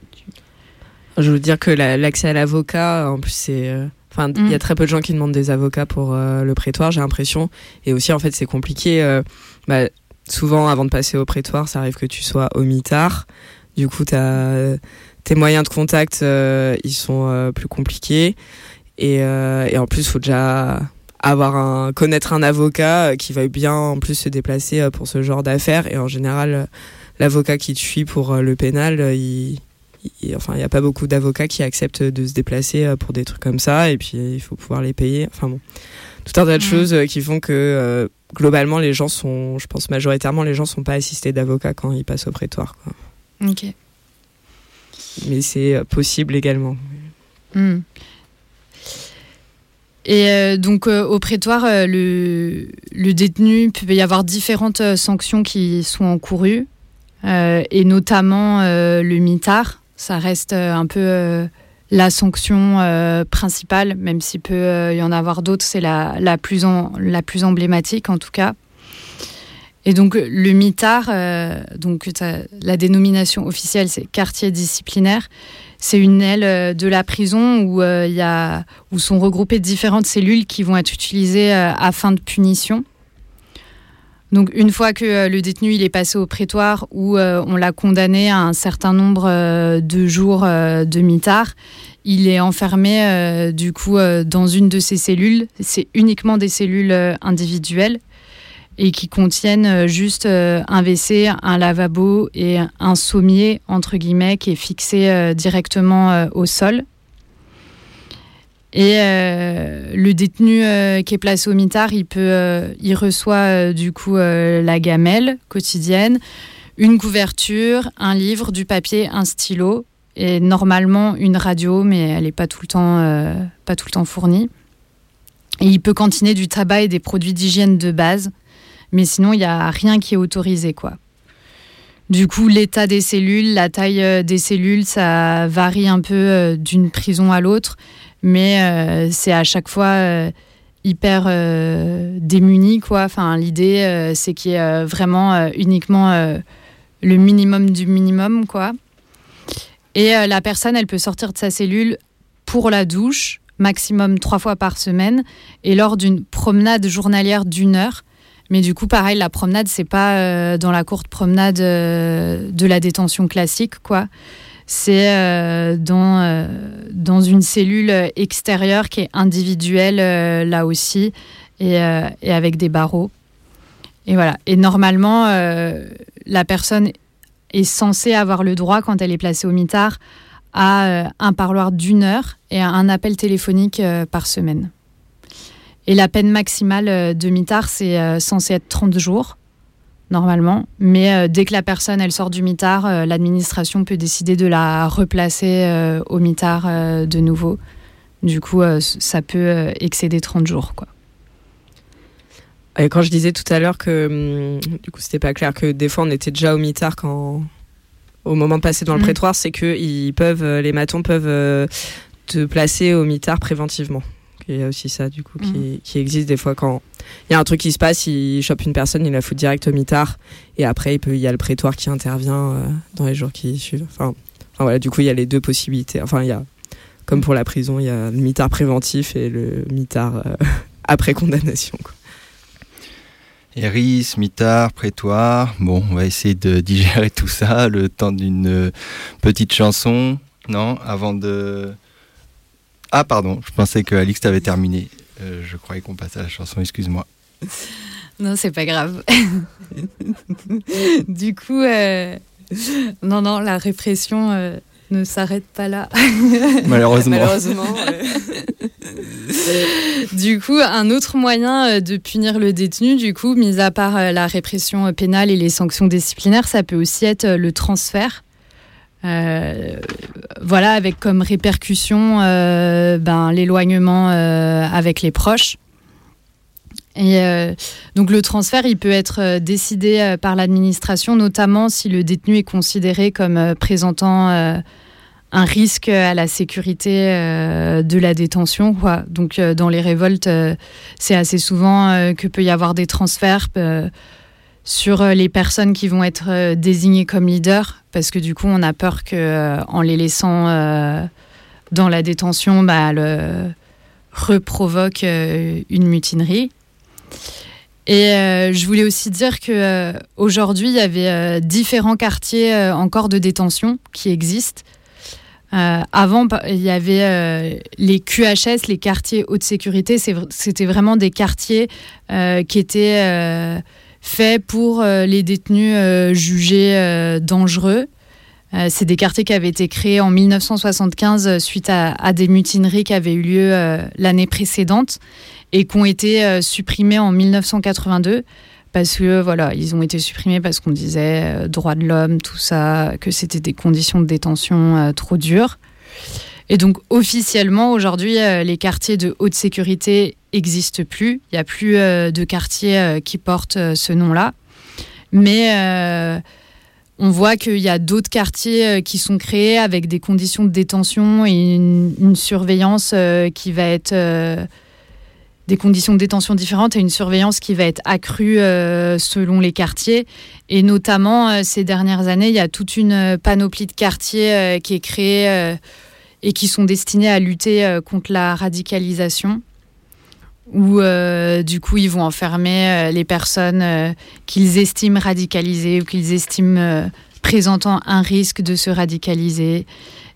Speaker 5: Je veux dire que l'accès à l'avocat, en plus c'est Enfin, il y a mm. très peu de gens qui demandent des avocats pour euh, le prétoire, j'ai l'impression. Et aussi, en fait, c'est compliqué. Euh, bah, souvent, avant de passer au prétoire, ça arrive que tu sois au mitard. Du coup, as, tes moyens de contact, euh, ils sont plus compliqués. Et, et en plus, il faut déjà avoir un, connaître un avocat qui va bien en plus se déplacer pour ce genre d'affaires. Et en général, l'avocat qui te suit pour le pénal, il enfin, il n'y a pas beaucoup d'avocats qui acceptent de se déplacer euh, pour des trucs comme ça, et puis il faut pouvoir les payer. Enfin bon, tout un tas de choses euh, qui font que euh, globalement, les gens sont, je pense majoritairement, les gens sont pas assistés d'avocats quand ils passent au prétoire.
Speaker 6: Ok.
Speaker 5: Mais c'est possible également.
Speaker 6: Hmm. Et donc au prétoire, le, le, détenu peut y avoir différentes sanctions qui sont encourues, et notamment le mitard ça reste euh, un peu euh, la sanction euh, principale, même s'il peut y en avoir d'autres, c'est la, la, plus la plus emblématique en tout cas. Et donc le MITAR, donc la dénomination officielle c'est quartier disciplinaire, c'est une aile de la prison où, a, où sont regroupées différentes cellules qui vont être utilisées à fin de punition. Donc une fois que euh, le détenu est passé au prétoire où euh, on l'a condamné à un certain nombre euh, de jours de mitard, il est enfermé du coup dans une de ces cellules. C'est uniquement des cellules individuelles et qui contiennent juste un WC, un lavabo et un sommier entre guillemets qui est fixé directement au sol. Et euh, le détenu euh, qui est placé au mitard, il, peut, euh, il reçoit du coup la gamelle quotidienne, une couverture, un livre, du papier, un stylo et normalement une radio, mais elle n'est pas, tout le temps, pas tout le temps fournie. Et il peut cantiner du tabac et des produits d'hygiène de base, mais sinon il n'y a rien qui est autorisé. quoi. Du coup, l'état des cellules, la taille des cellules, ça varie un peu d'une prison à l'autre mais euh, c'est à chaque fois euh, hyper euh, démuni quoi. Enfin, l'idée c'est qu'il y ait vraiment uniquement le minimum du minimum quoi. Et la personne, elle peut sortir de sa cellule pour la douche maximum trois fois par semaine et lors d'une promenade journalière d'une heure. Mais du coup, pareil, la promenade, c'est pas dans la courte promenade de la détention classique, quoi c'est euh, dans, euh, dans une cellule extérieure qui est individuelle euh, là aussi et, et, avec des barreaux. Et voilà. Et normalement, la personne est censée avoir le droit, quand elle est placée au mitard, à un parloir d'une heure et à un appel téléphonique par semaine. Et la peine maximale de mitard, c'est censé être 30 jours normalement. Mais euh, dès que la personne elle sort du mitard, euh, l'administration peut décider de la replacer euh, au mitard de nouveau. Du coup, ça peut excéder 30 jours. Quoi.
Speaker 5: Et quand je disais tout à l'heure que hum, du coup c'était pas clair que des fois on était déjà au mitard quand au moment de passer dans le mm. prétoire, c'est que ils peuvent les matons peuvent te placer au mitard préventivement. Il y a aussi ça, du coup, qui, mhm. qui, existe des fois quand il y a un truc qui se passe, il chope une personne, il la fout direct au mitard, et après, il, peut, il y a le prétoire qui intervient euh, dans les jours qui suivent. Enfin, enfin, voilà, du coup, il y a les deux possibilités. Enfin, il y a, comme pour la prison, il y a le mitard préventif et le mitard euh, après condamnation. Quoi.
Speaker 4: Eris, mitard, prétoire. Bon, on va essayer de digérer tout ça le temps d'une euh, petite chanson, non? Avant de ah, pardon, je pensais que Alix t'avait terminé. Euh, je croyais qu'on passait à la chanson, excuse-moi.
Speaker 6: Non, c'est pas grave. du coup, euh, non, non, la répression euh, ne s'arrête pas là.
Speaker 4: Malheureusement.
Speaker 6: Malheureusement. du coup, un autre moyen de punir le détenu, du coup, mis à part la répression pénale et les sanctions disciplinaires, ça peut aussi être le transfert. Euh, voilà, avec comme répercussion euh, ben, l'éloignement euh, avec les proches. Et donc le transfert, il peut être décidé par l'administration, notamment si le détenu est considéré comme présentant un risque à la sécurité de la détention. Donc dans les révoltes, c'est assez souvent que peut y avoir des transferts sur les personnes qui vont être désignées comme leaders, parce que du coup, on a peur que en les laissant dans la détention, bah, le reprovoque une mutinerie. Et euh, je voulais aussi dire que euh, aujourd'hui, il y avait euh, différents quartiers encore de détention qui existent. avant, il y avait les QHS, les quartiers haute sécurité. C'était vraiment des quartiers qui étaient faits pour les détenus jugés dangereux. C'est des quartiers qui avaient été créés en 1975 suite à, des mutineries qui avaient eu lieu l'année précédente et qui ont été euh, supprimés en 1982 parce que voilà, ils ont été supprimés parce qu'on disait euh, droit de l'homme, tout ça, que c'était des conditions de détention euh, trop dures. Et donc officiellement aujourd'hui, les quartiers de haute sécurité n'existent plus. Il n'y a plus de quartiers qui portent ce nom-là. Mais on voit qu'il y a d'autres quartiers qui sont créés avec des conditions de détention et une, surveillance qui va être des conditions de détention différentes et une surveillance qui va être accrue euh, selon les quartiers. Et notamment, euh, ces dernières années, il y a toute une panoplie de quartiers euh, qui est créée et qui sont destinés à lutter contre la radicalisation où du coup ils vont enfermer les personnes qu'ils estiment radicalisées ou qu'ils estiment présentant un risque de se radicaliser.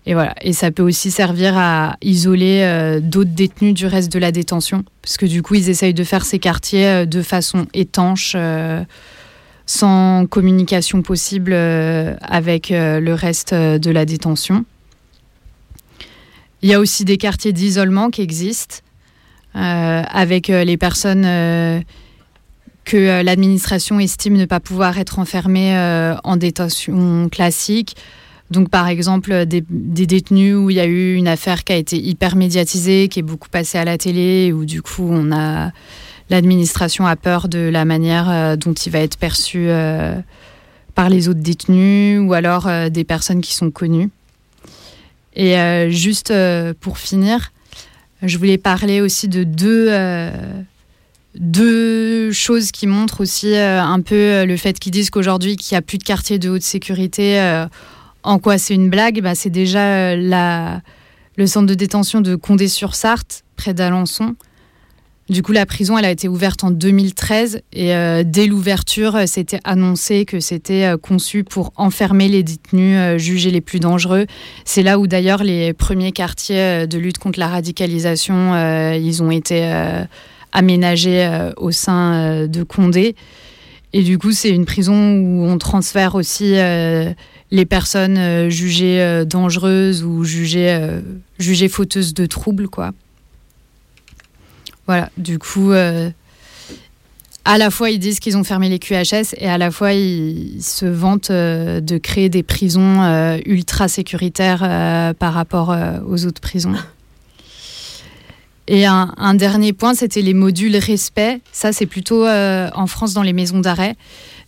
Speaker 6: Et voilà. Et ça peut aussi servir à isoler euh, d'autres détenus du reste de la détention, parce que du coup, ils essayent de faire ces quartiers euh, de façon étanche, euh, sans communication possible avec le reste de la détention. Il y a aussi des quartiers d'isolement qui existent, avec les personnes que l'administration estime ne pas pouvoir être enfermées en détention classique donc, par exemple, des, détenus où il y a eu une affaire qui a été hyper médiatisée, qui est beaucoup passée à la télé, où du coup, on a l'administration a peur de la manière euh, dont il va être perçu euh, par les autres détenus, ou alors euh, des personnes qui sont connues. Et juste pour finir, je voulais parler aussi de deux deux choses qui montrent aussi un peu le fait qu'ils disent qu'aujourd'hui qu'il n'y a plus de quartier de haute sécurité en quoi c'est une blague bah, C'est déjà euh, la, le centre de détention de Condé-sur-Sarthe, près d'Alençon. Du coup, la prison, elle a été ouverte en 2013 et euh, dès l'ouverture, euh, c'était annoncé que c'était conçu pour enfermer les détenus jugés les plus dangereux. C'est là où d'ailleurs les premiers quartiers de lutte contre la radicalisation, ils ont été aménagés au sein de Condé. Et du coup, c'est une prison où on transfère aussi les personnes euh, jugées euh, dangereuses ou jugées, euh, jugées fauteuses de troubles, quoi. Voilà, du coup, à la fois ils disent qu'ils ont fermé les QHS et à la fois ils se vantent de créer des prisons ultra sécuritaires par rapport aux autres prisons. Et un, un dernier point, c'était les modules respect. Ça, c'est plutôt en France dans les maisons d'arrêt.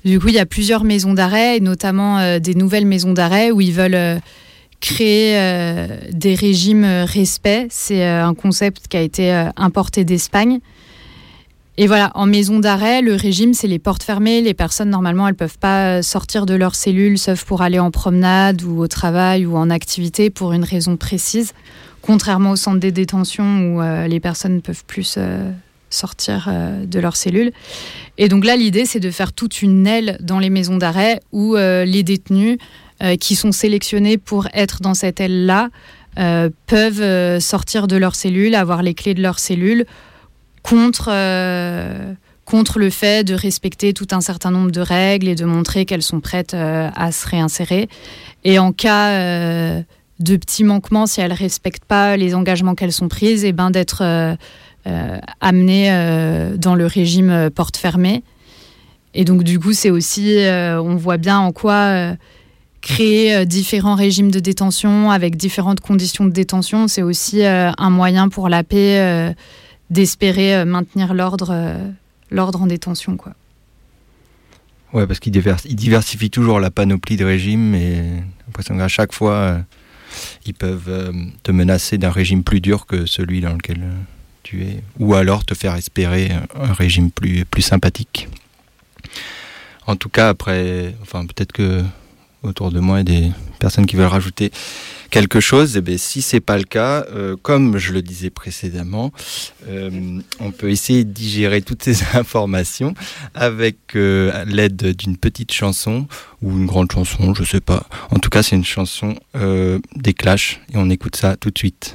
Speaker 6: Du coup, il y a plusieurs maisons d'arrêt, et notamment euh, des nouvelles maisons d'arrêt où ils veulent euh, créer euh, des régimes respect. C'est un concept qui a été importé d'Espagne. Et voilà, en maison d'arrêt, le régime, c'est les portes fermées. Les personnes, normalement, elles ne peuvent pas sortir de leur cellule, sauf pour aller en promenade ou au travail ou en activité pour une raison précise. Contrairement au centre des détentions où les personnes ne peuvent plus sortir euh, de leur cellule. Et donc là, l'idée, c'est de faire toute une aile dans les maisons d'arrêt où euh, les détenus euh, qui sont sélectionnés pour être dans cette aile-là peuvent sortir de leur cellule, avoir les clés de leur cellule contre, contre le fait de respecter tout un certain nombre de règles et de montrer qu'elles sont prêtes à se réinsérer. Et en cas de petits manquements, si elles ne respectent pas les engagements qu'elles sont prises, et eh ben d'être euh, amené euh, dans le régime euh, porte fermée. Et donc du coup, c'est aussi, on voit bien en quoi créer différents régimes de détention avec différentes conditions de détention, c'est aussi un moyen pour la paix d'espérer maintenir l'ordre l'ordre en détention. Quoi.
Speaker 4: Ouais, parce qu'il diversifie toujours la panoplie de régimes et l'impression qu'à chaque fois, ils peuvent te menacer d'un régime plus dur que celui dans lequel tu es, ou alors te faire espérer un régime plus, plus sympathique. En tout cas, après, enfin, peut-être que autour de moi, a des personnes qui veulent rajouter quelque chose. Et eh bien, si c'est pas le cas, euh, comme je le disais précédemment, euh, on peut essayer de digérer toutes ces informations avec euh, l'aide d'une petite chanson ou une grande chanson, je sais pas. En tout cas, c'est une chanson des Clash et on écoute ça tout de suite.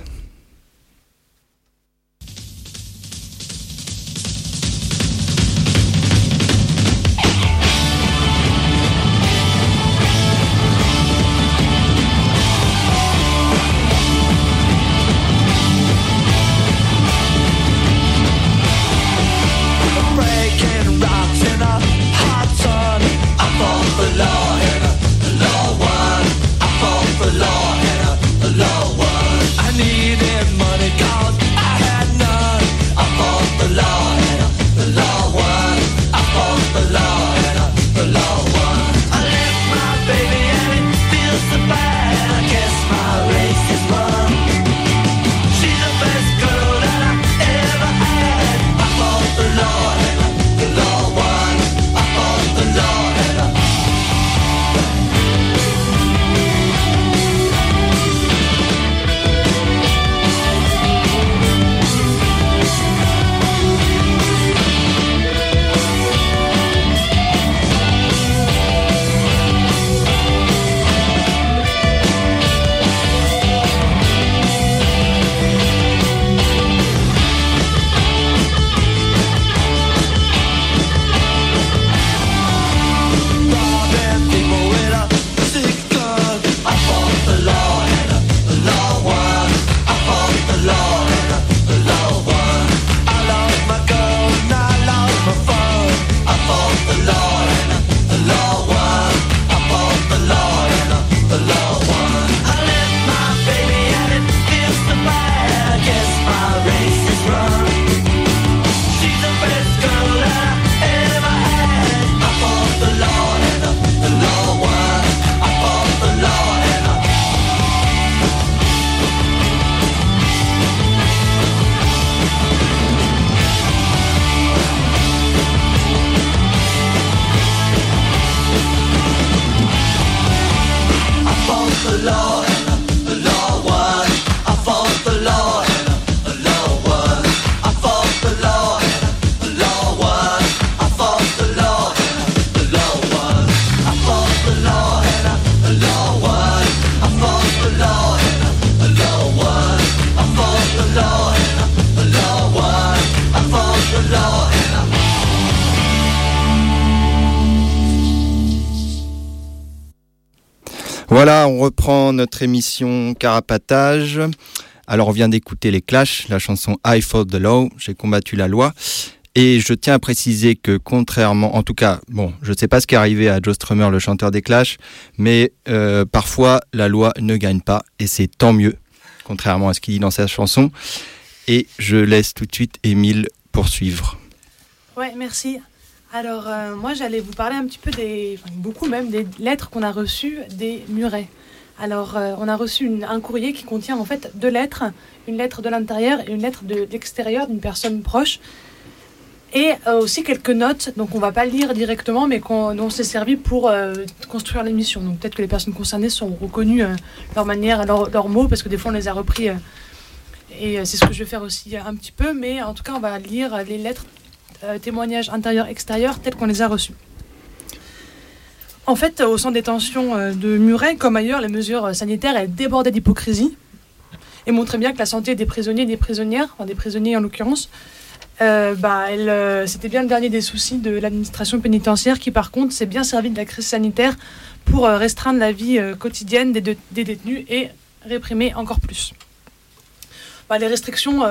Speaker 4: Notre émission Carapatage. Alors on vient d'écouter les Clash, la chanson I Fought the Law, j'ai combattu la loi. Et je tiens à préciser que contrairement, en tout cas, bon, je ne sais pas ce qui est arrivé à Joe Strummer, le chanteur des Clash, mais euh, parfois la loi ne gagne pas, et c'est tant mieux, contrairement à ce qu'il dit dans sa chanson. Et je laisse tout de suite Émile poursuivre.
Speaker 3: Ouais, merci. Alors, euh, moi, j'allais vous parler un petit peu des, beaucoup même, des lettres qu'on a reçues des Murets. Alors, euh, on a reçu un courrier qui contient en fait deux lettres, une lettre de l'intérieur et une lettre de l'extérieur d'une personne proche. Et euh, aussi quelques notes, donc on va pas lire directement, mais qu'on, dont s'est servi pour construire l'émission. Donc peut-être que les personnes concernées sont reconnues leur manière, leurs mots, parce que des fois on les a repris. et c'est ce que je vais faire aussi un petit peu, mais en tout cas on va lire les lettres euh, témoignages intérieurs-extérieurs tels qu'on les a reçus. En fait, au centre de détention euh, de Muret, comme ailleurs, les mesures sanitaires elles débordaient d'hypocrisie et montraient bien que la santé des prisonniers et des prisonnières, enfin des prisonniers en l'occurrence, euh, bah, c'était bien le dernier des soucis de l'administration pénitentiaire qui, par contre, s'est bien servi de la crise sanitaire pour restreindre la vie quotidienne des, détenus et réprimer encore plus. Bah, les restrictions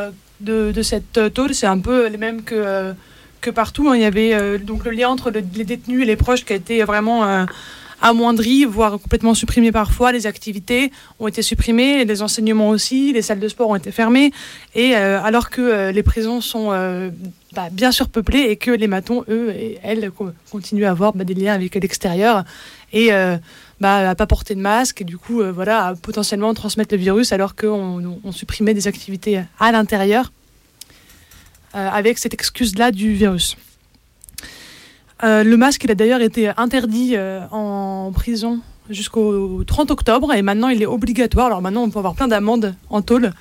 Speaker 3: de, de, cette tôle, c'est un peu les mêmes que que partout. Hein. Il y avait euh, donc le lien entre les détenus et les proches qui a été vraiment euh, amoindri, voire complètement supprimé parfois. Les activités ont été supprimées, les enseignements aussi, les salles de sport ont été fermées. Et alors que les prisons sont bah, bien surpeuplées et que les matons, eux et elles, continuent à avoir bah, des liens avec l'extérieur et bah, à pas porter de masque et du coup voilà à potentiellement transmettre le virus alors qu'on on supprimait des activités à l'intérieur avec cette excuse là du virus. Euh, le masque, il a d'ailleurs été interdit euh, en prison jusqu'au 30 octobre et maintenant il est obligatoire. Alors maintenant, on peut avoir plein d'amendes en tôle.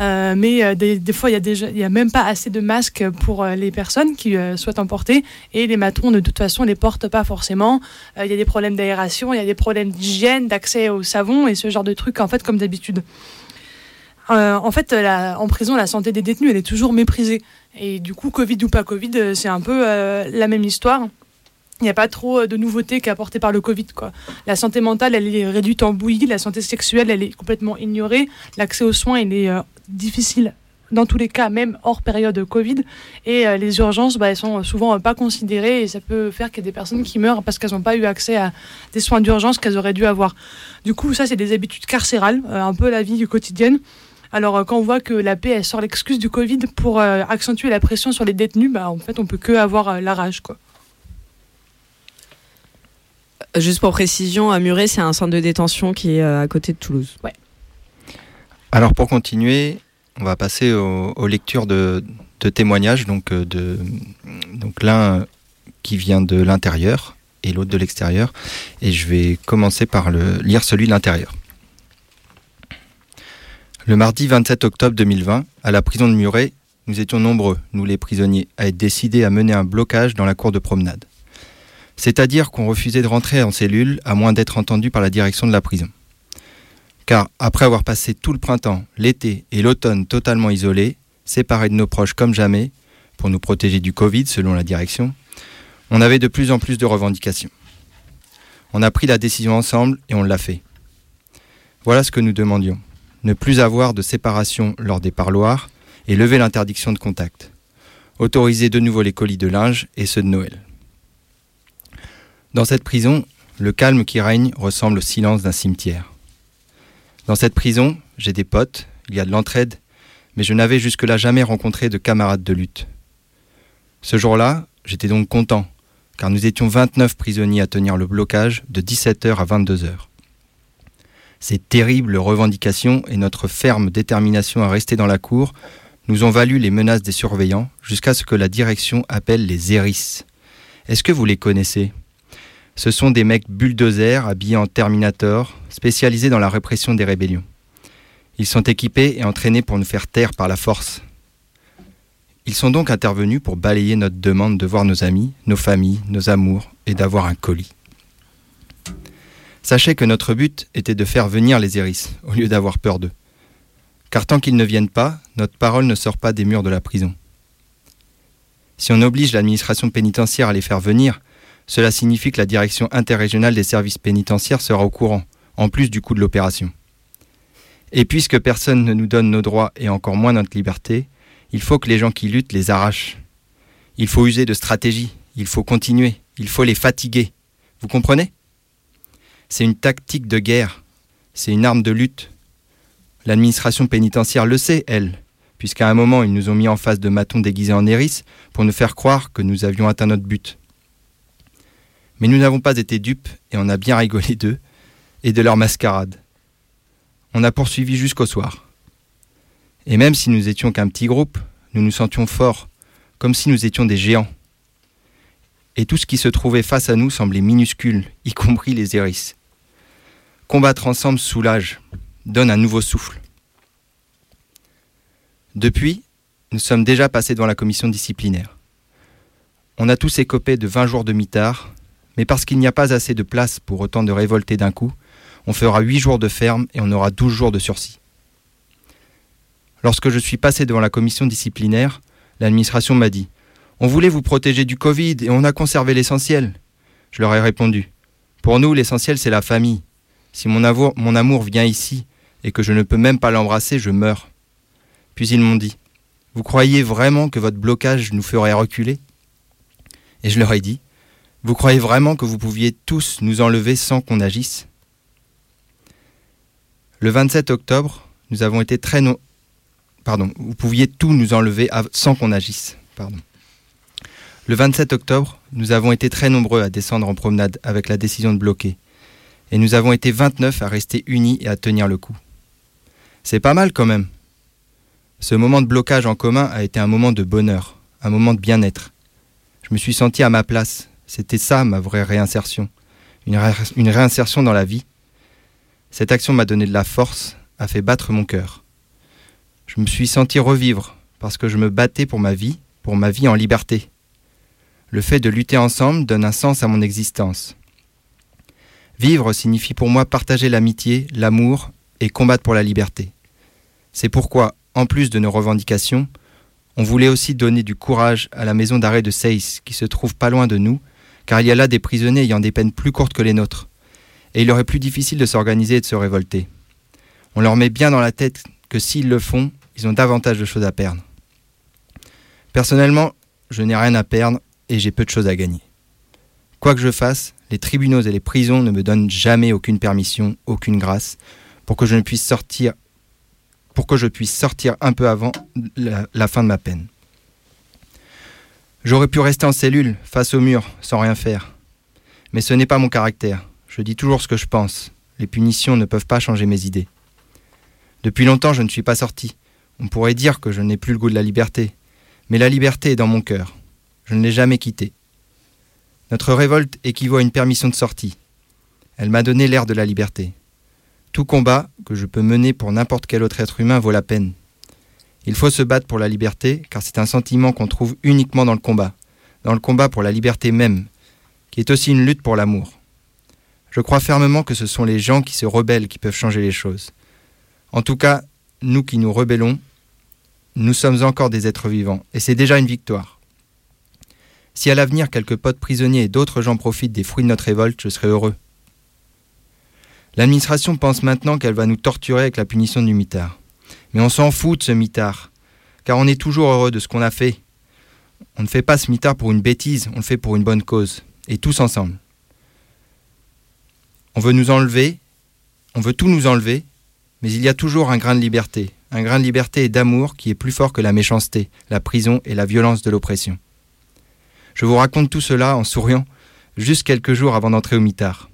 Speaker 3: Euh, mais des, fois, il n'y a, a même pas assez de masques pour les personnes qui souhaitent en porter. Et les matrons, de toute façon, ne les portent pas forcément. Il y a des problèmes d'aération, il y a des problèmes d'hygiène, d'accès au savon et ce genre de trucs, en fait, comme d'habitude. en fait, en prison, la santé des détenus, elle est toujours méprisée. Et du coup, Covid ou pas Covid, c'est un peu la même histoire il n'y a pas trop euh, de nouveautés qu'apportées par le Covid. La santé mentale, elle est réduite en bouillie, la santé sexuelle, elle est complètement ignorée, l'accès aux soins, il est euh, difficile dans tous les cas, même hors période Covid. Et euh, les urgences, bah, elles sont souvent pas considérées et ça peut faire qu'il y ait des personnes qui meurent parce qu'elles n'ont pas eu accès à des soins d'urgence qu'elles auraient dû avoir. Du coup, ça, c'est des habitudes carcérales, un peu la vie quotidienne. Alors, quand on voit que la paix, elle sort l'excuse du Covid pour accentuer la pression sur les détenus, bah, en fait, on peut que avoir la rage, quoi.
Speaker 5: Juste pour précision, à Muret, c'est un centre de détention qui est euh, à côté de Toulouse.
Speaker 3: Ouais.
Speaker 4: Alors pour continuer, on va passer aux, lectures de, témoignages, donc, euh, de, donc l'un qui vient de l'intérieur et l'autre de l'extérieur. Et je vais commencer par le, lire celui de l'intérieur. Le mardi 27 octobre 2020, à la prison de Muret, nous étions nombreux, nous les prisonniers, à être décidés à mener un blocage dans la cour de promenade c'est-à-dire qu'on refusait de rentrer en cellule à moins d'être entendu par la direction de la prison. Car après avoir passé tout le printemps, l'été et l'automne totalement isolés, séparés de nos proches comme jamais, pour nous protéger du Covid selon la direction, on avait de plus en plus de revendications. On a pris la décision ensemble et on l'a fait. Voilà ce que nous demandions. Ne plus avoir de séparation lors des parloirs et lever l'interdiction de contact. Autoriser de nouveau les colis de linge et ceux de Noël. Dans cette prison, le calme qui règne ressemble au silence d'un cimetière. Dans cette prison, j'ai des potes, il y a de l'entraide, mais je n'avais jusque-là jamais rencontré de camarades de lutte. Ce jour-là, j'étais donc content, car nous étions 29 prisonniers à tenir le blocage de 17h à 22h. Ces terribles revendications et notre ferme détermination à rester dans la cour nous ont valu les menaces des surveillants jusqu'à ce que la direction appelle les ERIS. Est-ce que vous les connaissez? Ce sont des mecs bulldozers habillés en Terminator, spécialisés dans la répression des rébellions. Ils sont équipés et entraînés pour nous faire taire par la force. Ils sont donc intervenus pour balayer notre demande de voir nos amis, nos familles, nos amours et d'avoir un colis. Sachez que notre but était de faire venir les Iris, au lieu d'avoir peur d'eux. Car tant qu'ils ne viennent pas, notre parole ne sort pas des murs de la prison. Si on oblige l'administration pénitentiaire à les faire venir, cela signifie que la direction interrégionale des services pénitentiaires sera au courant, en plus du coût de l'opération. Et puisque personne ne nous donne nos droits et encore moins notre liberté, il faut que les gens qui luttent les arrachent. Il faut user de stratégie, il faut continuer, il faut les fatiguer. Vous comprenez? C'est une tactique de guerre, c'est une arme de lutte. L'administration pénitentiaire le sait, elle, puisqu'à un moment ils nous ont mis en face de matons déguisés en héris pour nous faire croire que nous avions atteint notre but. Mais nous n'avons pas été dupes et on a bien rigolé d'eux et de leur mascarade. On a poursuivi jusqu'au soir. Et même si nous étions qu'un petit groupe, nous nous sentions forts, comme si nous étions des géants. Et tout ce qui se trouvait face à nous semblait minuscule, y compris les hérisses. Combattre ensemble soulage, donne un nouveau souffle. Depuis, nous sommes déjà passés dans la commission disciplinaire. On a tous écopé de 20 jours de mitard, mais parce qu'il n'y a pas assez de place pour autant de révolter d'un coup, on fera 8 jours de ferme et on aura 12 jours de sursis. Lorsque je suis passé devant la commission disciplinaire, l'administration m'a dit On voulait vous protéger du Covid et on a conservé l'essentiel. Je leur ai répondu Pour nous, l'essentiel, c'est la famille. Si mon amour, vient ici et que je ne peux même pas l'embrasser, je meurs. Puis ils m'ont dit Vous croyez vraiment que votre blocage nous ferait reculer? Et je leur ai dit Vous croyez vraiment que vous pouviez tous nous enlever sans qu'on agisse? Le 27 octobre. Le 27 octobre, nous avons été très nombreux à descendre en promenade avec la décision de bloquer. Et nous avons été 29 à rester unis et à tenir le coup. C'est pas mal quand même. Ce moment de blocage en commun a été un moment de bonheur, un moment de bien-être. Je me suis senti à ma place. C'était ça ma vraie réinsertion. Une, réinsertion dans la vie. Cette action m'a donné de la force, a fait battre mon cœur. Je me suis senti revivre parce que je me battais pour ma vie, pour ma vie en liberté. Le fait de lutter ensemble donne un sens à mon existence. Vivre signifie pour moi partager l'amitié, l'amour et combattre pour la liberté. C'est pourquoi, en plus de nos revendications, on voulait aussi donner du courage à la maison d'arrêt de Seyss, qui se trouve pas loin de nous, car il y a là des prisonniers ayant des peines plus courtes que les nôtres, et il leur est plus difficile de s'organiser et de se révolter. On leur met bien dans la tête que s'ils le font, ils ont davantage de choses à perdre. Personnellement, je n'ai rien à perdre et j'ai peu de choses à gagner. Quoi que je fasse, les tribunaux et les prisons ne me donnent jamais aucune permission, aucune grâce, pour que je ne puisse sortir, pour que je puisse sortir un peu avant la, la fin de ma peine. J'aurais pu rester en cellule, face au mur, sans rien faire. Mais ce n'est pas mon caractère. Je dis toujours ce que je pense. Les punitions ne peuvent pas changer mes idées. Depuis longtemps, je ne suis pas sorti. On pourrait dire que je n'ai plus le goût de la liberté. Mais la liberté est dans mon cœur. Je ne l'ai jamais quittée. Notre révolte équivaut à une permission de sortie. Elle m'a donné l'air de la liberté. Tout combat que je peux mener pour n'importe quel autre être humain vaut la peine. Il faut se battre pour la liberté, car c'est un sentiment qu'on trouve uniquement dans le combat, dans le combat pour la liberté même, qui est aussi une lutte pour l'amour. Je crois fermement que ce sont les gens qui se rebellent qui peuvent changer les choses. En tout cas, nous qui nous rebellons, nous sommes encore des êtres vivants, et c'est déjà une victoire. Si à l'avenir quelques potes prisonniers et d'autres gens profitent des fruits de notre révolte, je serai heureux. L'administration pense maintenant qu'elle va nous torturer avec la punition du mitard. Mais on s'en fout de ce mitard, car on est toujours heureux de ce qu'on a fait. On ne fait pas ce mitard pour une bêtise, on le fait pour une bonne cause, et tous ensemble. On veut nous enlever, on veut tout nous enlever, mais il y a toujours un grain de liberté, un grain de liberté et d'amour qui est plus fort que la méchanceté, la prison et la violence de l'oppression. Je vous raconte tout cela en souriant, juste quelques jours avant d'entrer au mitard.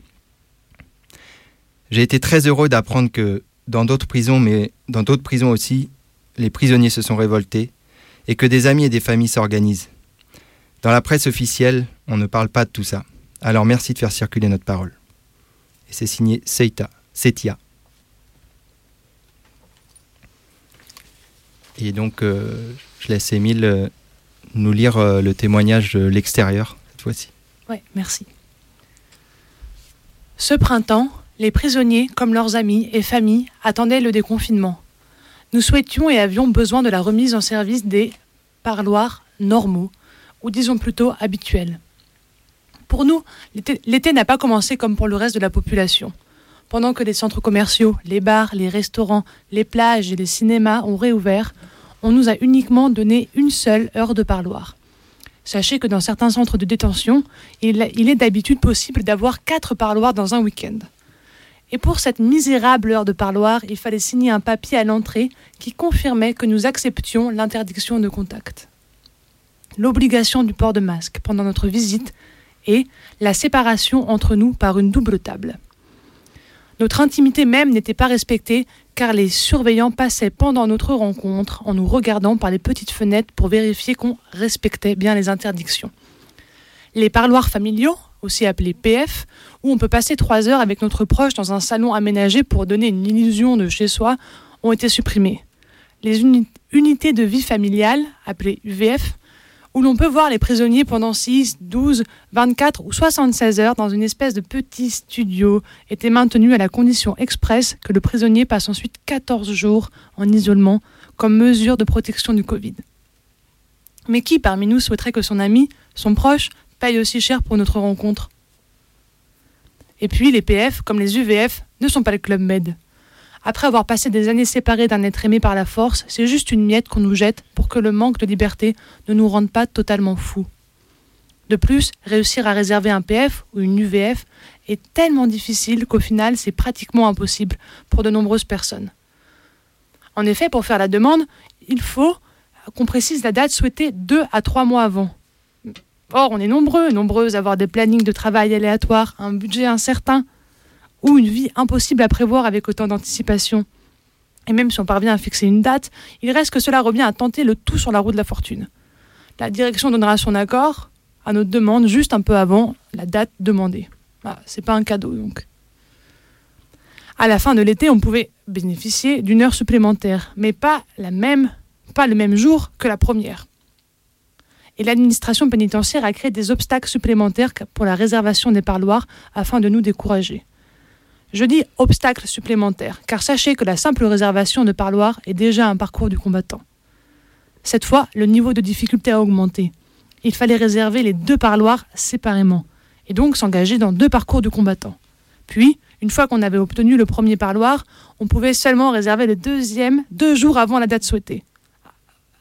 Speaker 4: J'ai été très heureux d'apprendre que dans d'autres prisons, mais dans d'autres prisons aussi, les prisonniers se sont révoltés et que des amis et des familles s'organisent. Dans la presse officielle, on ne parle pas de tout ça. Alors merci de faire circuler notre parole. Et c'est signé Seita, Setia. Et donc, euh, je laisse Émile euh, nous lire euh, le témoignage de l'extérieur cette fois-ci.
Speaker 3: Oui, merci. Ce printemps, les prisonniers, comme leurs amis et familles, attendaient le déconfinement. Nous souhaitions et avions besoin de la remise en service des parloirs normaux, ou disons plutôt habituels. Pour nous, l'été n'a pas commencé comme pour le reste de la population. Pendant que les centres commerciaux, les bars, les restaurants, les plages et les cinémas ont réouvert, on nous a uniquement donné une seule heure de parloir. Sachez que dans certains centres de détention, il, est d'habitude possible d'avoir quatre parloirs dans un week-end. Et pour cette misérable heure de parloir, il fallait signer un papier à l'entrée qui confirmait que nous acceptions l'interdiction de contact. L'obligation du port de masque pendant notre visite et la séparation entre nous par une double table. Notre intimité même n'était pas respectée car les surveillants passaient pendant notre rencontre en nous regardant par les petites fenêtres pour vérifier qu'on respectait bien les interdictions. Les parloirs familiaux, aussi appelés PF, où on peut passer trois heures avec notre proche dans un salon aménagé pour donner une illusion de chez soi, ont été supprimés. Les unités de vie familiale, appelées UVF, où l'on peut voir les prisonniers pendant 6, 12, 24 ou 76 heures dans une espèce de petit studio, était maintenu à la condition expresse que le prisonnier passe ensuite 14 jours en isolement comme mesure de protection du Covid. Mais qui parmi nous souhaiterait que son ami, son proche, paye aussi cher pour notre rencontre? Et puis les PF, comme les UVF, ne sont pas le Club Med. Après avoir passé des années séparés d'un être aimé par la force, c'est juste une miette qu'on nous jette pour que le manque de liberté ne nous rende pas totalement fous. De plus, réussir à réserver un PF ou une UVF est tellement difficile qu'au final, c'est pratiquement impossible pour de nombreuses personnes. En effet, pour faire la demande, il faut qu'on précise la date souhaitée deux à trois mois avant. Or, on est nombreux, nombreuses à avoir des plannings de travail aléatoires, un budget incertain ou une vie impossible à prévoir avec autant d'anticipation. Et même si on parvient à fixer une date, il reste que cela revient à tenter le tout sur la roue de la fortune. La direction donnera son accord à notre demande juste un peu avant la date demandée. Ah, c'est pas un cadeau donc. À la fin de l'été, on pouvait bénéficier d'une heure supplémentaire, mais pas pas le même jour que la première. Et l'administration pénitentiaire a créé des obstacles supplémentaires pour la réservation des parloirs afin de nous décourager. Je dis obstacles supplémentaires, car sachez que la simple réservation de parloirs est déjà un parcours du combattant. Cette fois, le niveau de difficulté a augmenté. Il fallait réserver les deux parloirs séparément, et donc s'engager dans deux parcours du combattant. Puis, une fois qu'on avait obtenu le premier parloir, on pouvait seulement réserver le deuxième deux jours avant la date souhaitée.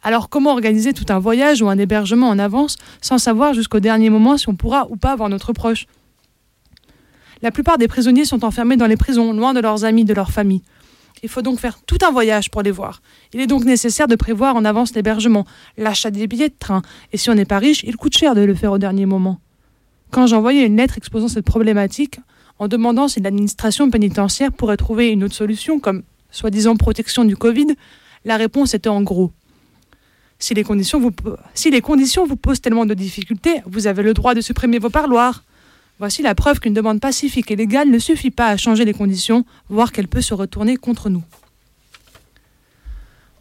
Speaker 3: Alors comment organiser tout un voyage ou un hébergement en avance sans savoir jusqu'au dernier moment si on pourra ou pas voir notre proche? La plupart des prisonniers sont enfermés dans les prisons, loin de leurs amis, de leur famille. Il faut donc faire tout un voyage pour les voir. Il est donc nécessaire de prévoir en avance l'hébergement, l'achat des billets de train, et si on n'est pas riche, il coûte cher de le faire au dernier moment. Quand envoyé une lettre exposant cette problématique, en demandant si l'administration pénitentiaire pourrait trouver une autre solution, comme soi-disant protection du Covid, la réponse était en gros. Si les conditions vous posent tellement de difficultés, vous avez le droit de supprimer vos parloirs. Voici la preuve qu'une demande pacifique et légale ne suffit pas à changer les conditions, voire qu'elle peut se retourner contre nous.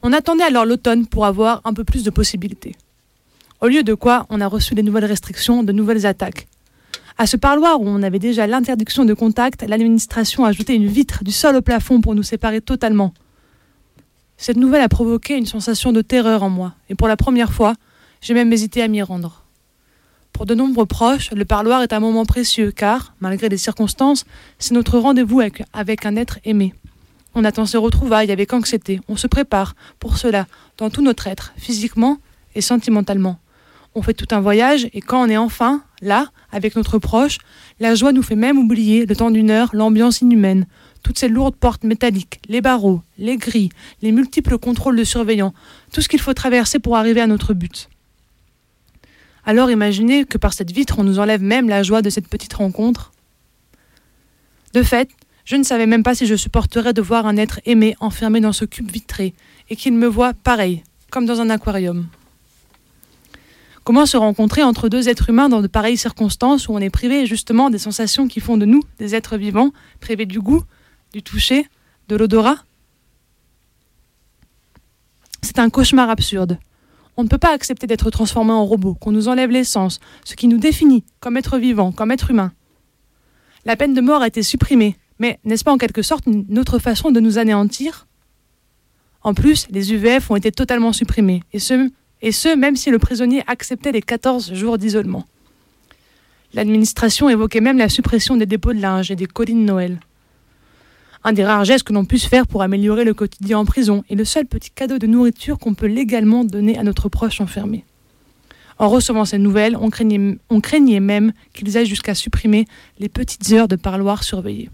Speaker 3: On attendait alors l'automne pour avoir un peu plus de possibilités. Au lieu de quoi, on a reçu des nouvelles restrictions, de nouvelles attaques. À ce parloir où on avait déjà l'interdiction de contact, l'administration a ajouté une vitre du sol au plafond pour nous séparer totalement. Cette nouvelle a provoqué une sensation de terreur en moi, et pour la première fois, j'ai même hésité à m'y rendre. Pour de nombreux proches, le parloir est un moment précieux car, malgré les circonstances, c'est notre rendez-vous avec, un être aimé. On attend ses retrouvailles avec anxiété, on se prépare pour cela dans tout notre être, physiquement et sentimentalement. On fait tout un voyage et quand on est enfin là, avec notre proche, la joie nous fait même oublier, le temps d'une heure, l'ambiance inhumaine, toutes ces lourdes portes métalliques, les barreaux, les grilles, les multiples contrôles de surveillants, tout ce qu'il faut traverser pour arriver à notre but. Alors imaginez que par cette vitre, on nous enlève même la joie de cette petite rencontre. De fait, je ne savais même pas si je supporterais de voir un être aimé enfermé dans ce cube vitré et qu'il me voit pareil, comme dans un aquarium. Comment se rencontrer entre deux êtres humains dans de pareilles circonstances où on est privé justement des sensations qui font de nous des êtres vivants, privés du goût, du toucher, de l'odorat? C'est un cauchemar absurde. On ne peut pas accepter d'être transformé en robot, qu'on nous enlève l'essence, ce qui nous définit comme être vivant, comme être humain. La peine de mort a été supprimée, mais n'est-ce pas en quelque sorte une autre façon de nous anéantir? En plus, les UVF ont été totalement supprimés, et ce, même si le prisonnier acceptait les 14 jours d'isolement. L'administration évoquait même la suppression des dépôts de linge et des colis de Noël un des rares gestes que l'on puisse faire pour améliorer le quotidien en prison et le seul petit cadeau de nourriture qu'on peut légalement donner à notre proche enfermé. En recevant ces nouvelles, on craignait, on craignait même qu'ils aillent jusqu'à supprimer les petites heures de parloir surveillées.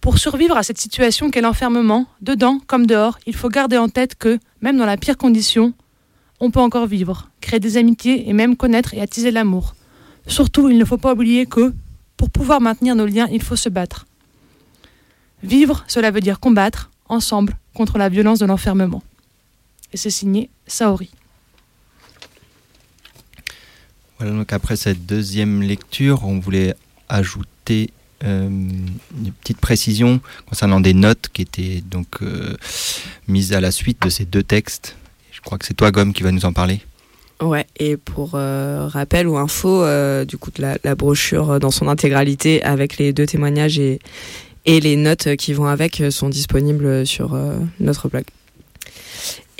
Speaker 3: Pour survivre à cette situation qu'est l'enfermement, dedans comme dehors, il faut garder en tête que, même dans la pire condition, on peut encore vivre, créer des amitiés et même connaître et attiser l'amour. Surtout, il ne faut pas oublier que, pour pouvoir maintenir nos liens, il faut se battre. Vivre, cela veut dire combattre, ensemble, contre la violence de l'enfermement. Et c'est signé Saori.
Speaker 4: Voilà, donc après cette deuxième lecture, on voulait ajouter euh, une petite précision concernant des notes qui étaient donc euh, mises à la suite de ces deux textes. Je crois que c'est toi, Gomme, qui va nous en parler.
Speaker 5: Ouais, et pour euh, rappel ou info, euh, du coup, la, la, brochure dans son intégralité avec les deux témoignages et, et les notes qui vont avec sont disponibles sur euh, notre blog.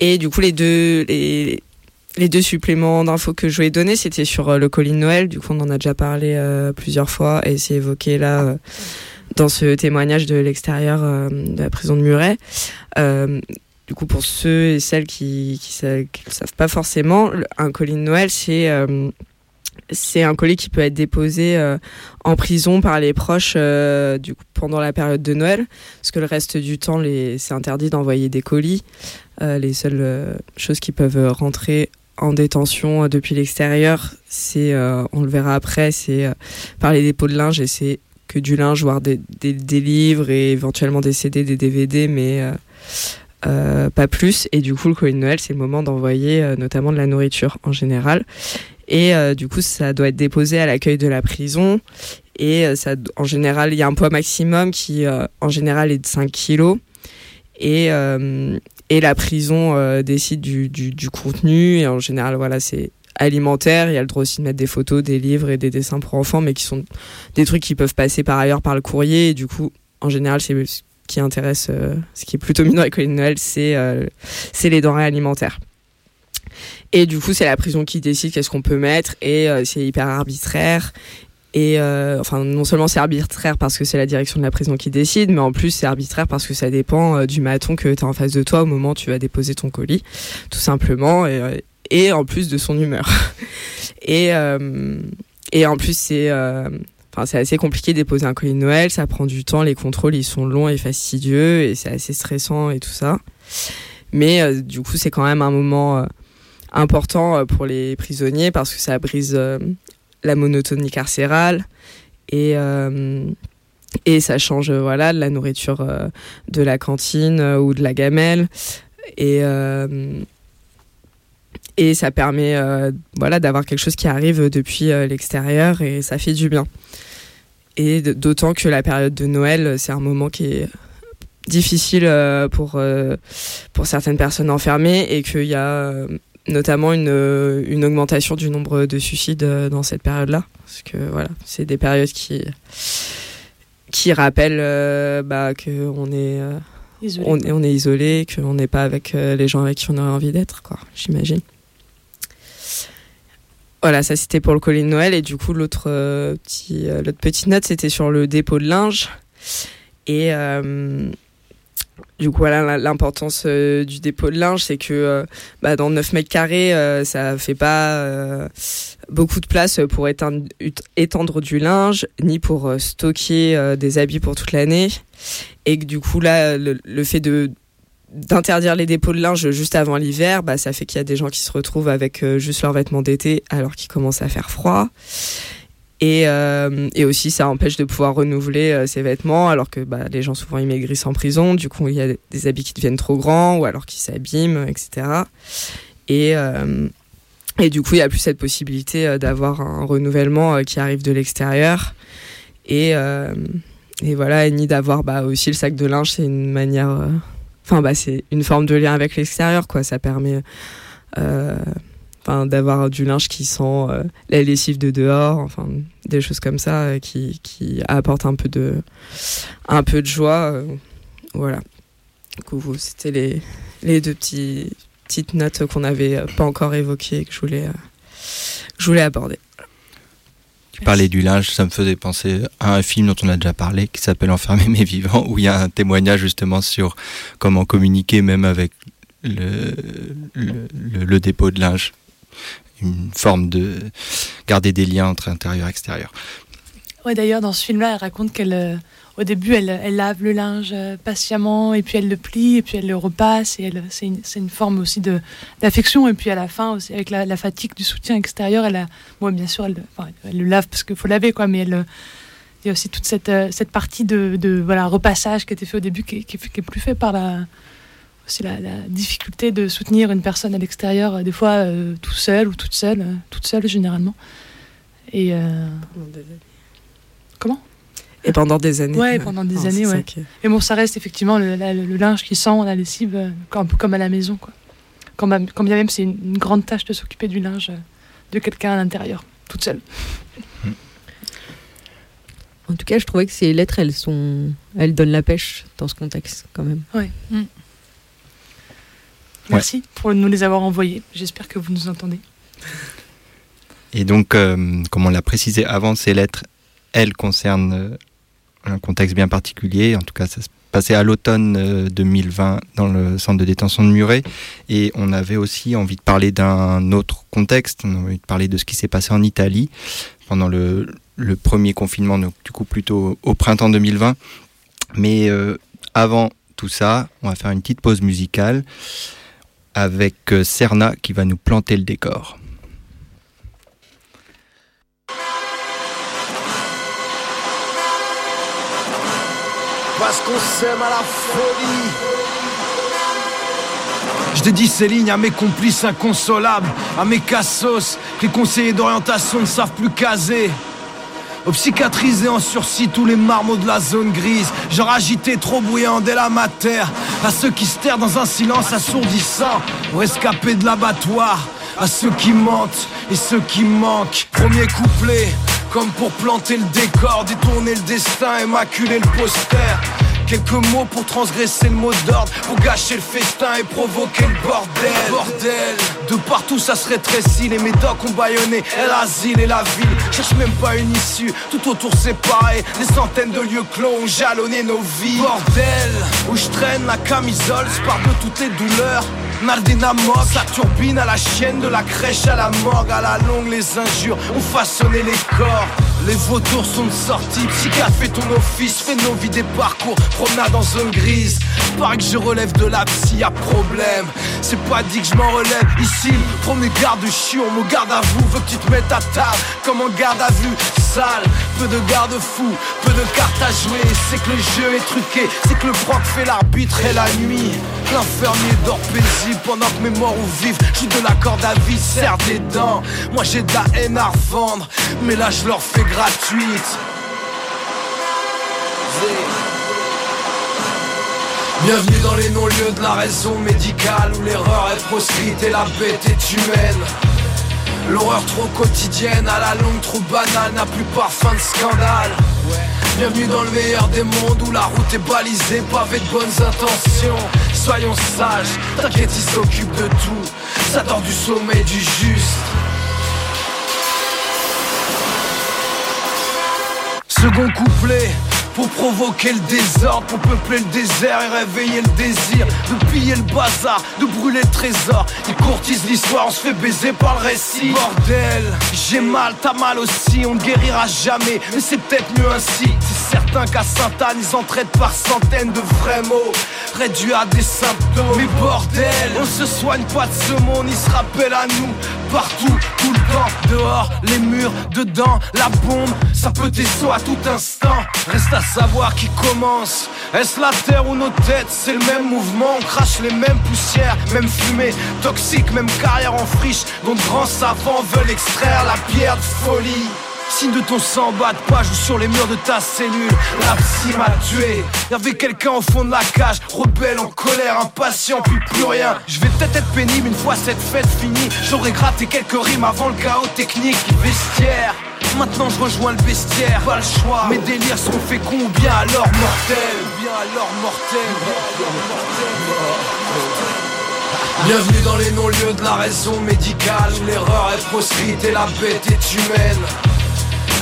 Speaker 5: Et du coup, les deux, les, les deux suppléments d'infos que je voulais donner, c'était sur le colis de Noël. Du coup, on en a déjà parlé plusieurs fois et c'est évoqué là dans ce témoignage de l'extérieur de la prison de Muret du coup, pour ceux et celles qui ne savent pas forcément, un colis de Noël, c'est c'est un colis qui peut être déposé euh, en prison par les proches euh, du coup, pendant la période de Noël, parce que le reste du temps, c'est interdit d'envoyer des colis. Euh, les seules choses qui peuvent rentrer en détention depuis l'extérieur, c'est, on le verra après, c'est par les dépôts de linge. Et c'est que du linge, voire des, des, livres et éventuellement des CD, des DVD, mais pas plus. Et du coup, le colis de Noël, c'est le moment d'envoyer notamment de la nourriture en général. Et euh, du coup, ça doit être déposé à l'accueil de la prison. Et euh, ça, en général, il y a un poids maximum qui, euh, en général, est de 5 kilos. Et, et la prison décide du, du, du, contenu. Et en général, voilà, c'est alimentaire. Il y a le droit aussi de mettre des photos, des livres et des dessins pour enfants, mais qui sont des trucs qui peuvent passer par ailleurs par le courrier. Et du coup, en général, c'est ce qui intéresse, ce qui est plutôt dans les colis de Noël, c'est c'est les denrées alimentaires. Et du coup, c'est la prison qui décide qu'est-ce qu'on peut mettre et euh, c'est hyper arbitraire. Et euh, enfin, non seulement c'est arbitraire parce que c'est la direction de la prison qui décide, mais en plus c'est arbitraire parce que ça dépend euh, du maton que tu as en face de toi au moment où tu vas déposer ton colis, tout simplement, et, en plus de son humeur. et en plus, c'est c'est assez compliqué de déposer un colis de Noël, ça prend du temps, les contrôles ils sont longs et fastidieux, et c'est assez stressant et tout ça. Mais du coup, c'est quand même un moment important euh, pour les prisonniers parce que ça brise euh, la monotonie carcérale et euh, et ça change voilà de la nourriture de la cantine ou de la gamelle et et ça permet voilà d'avoir quelque chose qui arrive depuis l'extérieur et ça fait du bien et d'autant que la période de Noël c'est un moment qui est difficile pour pour certaines personnes enfermées et qu'il y a notamment une, euh, une augmentation du nombre de suicides euh, dans cette période-là. Parce que voilà, c'est des périodes qui, qui rappellent euh, bah, qu'on est, isolé, on, on, est isolé, qu'on n'est pas avec les gens avec qui on aurait envie d'être, quoi, j'imagine. Voilà, ça c'était pour le colis de Noël. Et du coup, l'autre petit, l'autre petite note, c'était sur le dépôt de linge. Et du coup, voilà, l'importance euh, du dépôt de linge, c'est que euh, bah, dans 9 mètres carrés, euh, ça fait pas beaucoup de place pour étendre du linge, ni pour stocker des habits pour toute l'année. Et que du coup, là, le, fait de d'interdire les dépôts de linge juste avant l'hiver, bah, ça fait qu'il y a des gens qui se retrouvent avec juste leurs vêtements d'été alors qu'il commence à faire froid. Et, euh, et, aussi, ça empêche de pouvoir renouveler euh, ses vêtements, alors que bah, les gens souvent ils en prison. Du coup, il y a des habits qui deviennent trop grands ou alors qui s'abîment, etc. Et, euh, et du coup, il n'y a plus cette possibilité euh, d'avoir un renouvellement euh, qui arrive de l'extérieur. Et, et voilà, ni d'avoir bah, aussi le sac de linge, c'est une manière. Enfin, bah, c'est une forme de lien avec l'extérieur, quoi. Ça permet d'avoir du linge qui sent euh, la lessive de dehors, enfin des choses comme ça euh, qui, qui apportent un peu de un peu de joie. Euh, voilà. C'était les, les deux petits, petites notes qu'on n'avait pas encore évoquées et que je voulais, je voulais aborder.
Speaker 4: Tu parlais du linge, ça me faisait penser à un film dont on a déjà parlé qui s'appelle Enfermer mes vivants, où il y a un témoignage justement sur comment communiquer même avec le, le, le dépôt de linge une forme de garder des liens entre intérieur et extérieur.
Speaker 3: Ouais, d'ailleurs, dans ce film-là, elle raconte qu'elle, euh, au début, elle, elle, lave le linge euh, patiemment, et puis elle le plie, et puis elle le repasse, et c'est, une, forme aussi de, d'affection, et puis à la fin, aussi, avec la, fatigue du soutien extérieur, elle a, bon, bien sûr, elle, elle le lave parce qu'il faut laver, quoi, mais elle, il y a aussi toute cette, euh, cette partie de, de, voilà, repassage qui était fait au début, qui, qui, qui est plus fait par la, aussi la, difficulté de soutenir une personne à l'extérieur, euh, des fois euh, tout seul ou toute seule, euh, toute seule généralement. Et comment?
Speaker 5: Et pendant des années.
Speaker 3: Ouais, pendant des années, ouais. Et bon, ça reste effectivement le, linge qui sent la lessive, un peu comme à la maison, quoi. Quand, bien même c'est une, grande tâche de s'occuper du linge de quelqu'un à l'intérieur, toute seule.
Speaker 1: En tout cas, je trouvais que ces lettres, elles sont, elles donnent la pêche dans ce contexte, quand même.
Speaker 3: Ouais. Mm. Merci pour nous les avoir envoyés. J'espère que vous nous entendez.
Speaker 4: Et donc, euh, comme on l'a précisé avant, ces lettres, elles concernent euh, un contexte bien particulier. En tout cas, ça se passé à l'automne 2020 dans le centre de détention de Muret. Et on avait aussi envie de parler d'un autre contexte. On a envie de parler de ce qui s'est passé en Italie pendant le, le premier confinement, donc du coup plutôt au printemps 2020. Mais avant tout ça, on va faire une petite pause musicale avec Serna qui va nous planter le décor.
Speaker 10: Parce qu'on s'aime à la folie. Je dédie ces lignes à mes complices inconsolables, à mes cassos, que les conseillers d'orientation ne savent plus caser. Aux psychiatrisés en sursis tous les marmots de la zone grise Genre agité, trop bruyant dès la mater À ceux qui se terrent dans un silence assourdissant Pour escaper de l'abattoir À ceux qui mentent et ceux qui manquent Premier couplet comme pour planter le décor, détourner le destin, maculer le poster. Quelques mots pour transgresser le mot d'ordre, pour gâcher le festin et provoquer le bordel. Bordel, de partout ça se rétrécit, les médocs ont baïonné l'asile et la ville. Cherche même pas une issue, tout autour c'est pareil. Des centaines de lieux clos ont jalonné nos vies. Bordel, où je traîne la camisole, par de toutes les douleurs. Nardina Mog, sa turbine à la chienne, de la crèche à la morgue, à la longue les injures ont façonné les corps. Les vautours sont de sortie, psychiatre fait ton office, fais nos vies des parcours, promenade en zone grise. Pareil que je relève de la psy, y'a problème. C'est pas dit que je m'en relève ici. Premier garde chiant, mon garde à vous, veut que tu te mettes à table comme en garde à vue. Sale, peu de garde-fous, peu de cartes à jouer. C'est que le jeu est truqué, c'est que le froc fait l'arbitre et la nuit. L'infirmier dort paisible pendant que mes morts ou vivent. Joue de la corde à vie, serre des dents. Moi j'ai de la haine à revendre, mais là je leur fais gratuite. Bienvenue dans les non-lieux de la raison médicale où l'erreur est proscrite et la bête est humaine. L'horreur trop quotidienne, à la longue trop banale, n'a plus parfum de scandale. Bienvenue dans le meilleur des mondes où la route est balisée, pavé de bonnes intentions. Soyons sages, t'inquiète, il s'occupe de tout. Ça dort du sommet du juste. Second couplet, pour provoquer le désordre, pour peupler le désert et réveiller le désir De piller le bazar, de brûler le trésor. Ils courtisent l'histoire, on se fait baiser par le récit. Bordel, j'ai mal, t'as mal aussi, on ne guérira jamais Mais c'est peut-être mieux ainsi. C'est certain qu'à Sainte-Anne, ils en traitent par centaines de vrais mots Réduits à des symptômes. Mais bordel, on se soigne pas de ce monde, ils se rappellent à nous Partout, tout le temps, dehors, les murs, dedans, la bombe Ça peut t'essoir à tout instant. Reste à savoir qui commence. Est-ce la terre ou nos têtes? C'est le même mouvement, on crache les mêmes poussières, même fumée, toxique, même carrière en friche, dont de grands savants veulent extraire la pierre de folie. Signe de ton sang bas de page ou sur les murs de ta cellule. La psy m'a tué. Y'avait quelqu'un au fond de la cage. Rebelle, en colère, impatient, puis plus rien. Je vais peut-être être pénible une fois cette fête finie. J'aurais gratté quelques rimes avant le chaos technique. Vestiaire. Maintenant je rejoins le bestiaire, pas le choix. Mes délires sont féconds ou bien alors mortels. Bien alors mortels. Bienvenue dans les non-lieux de la raison médicale où l'erreur est proscrite et la bête est humaine.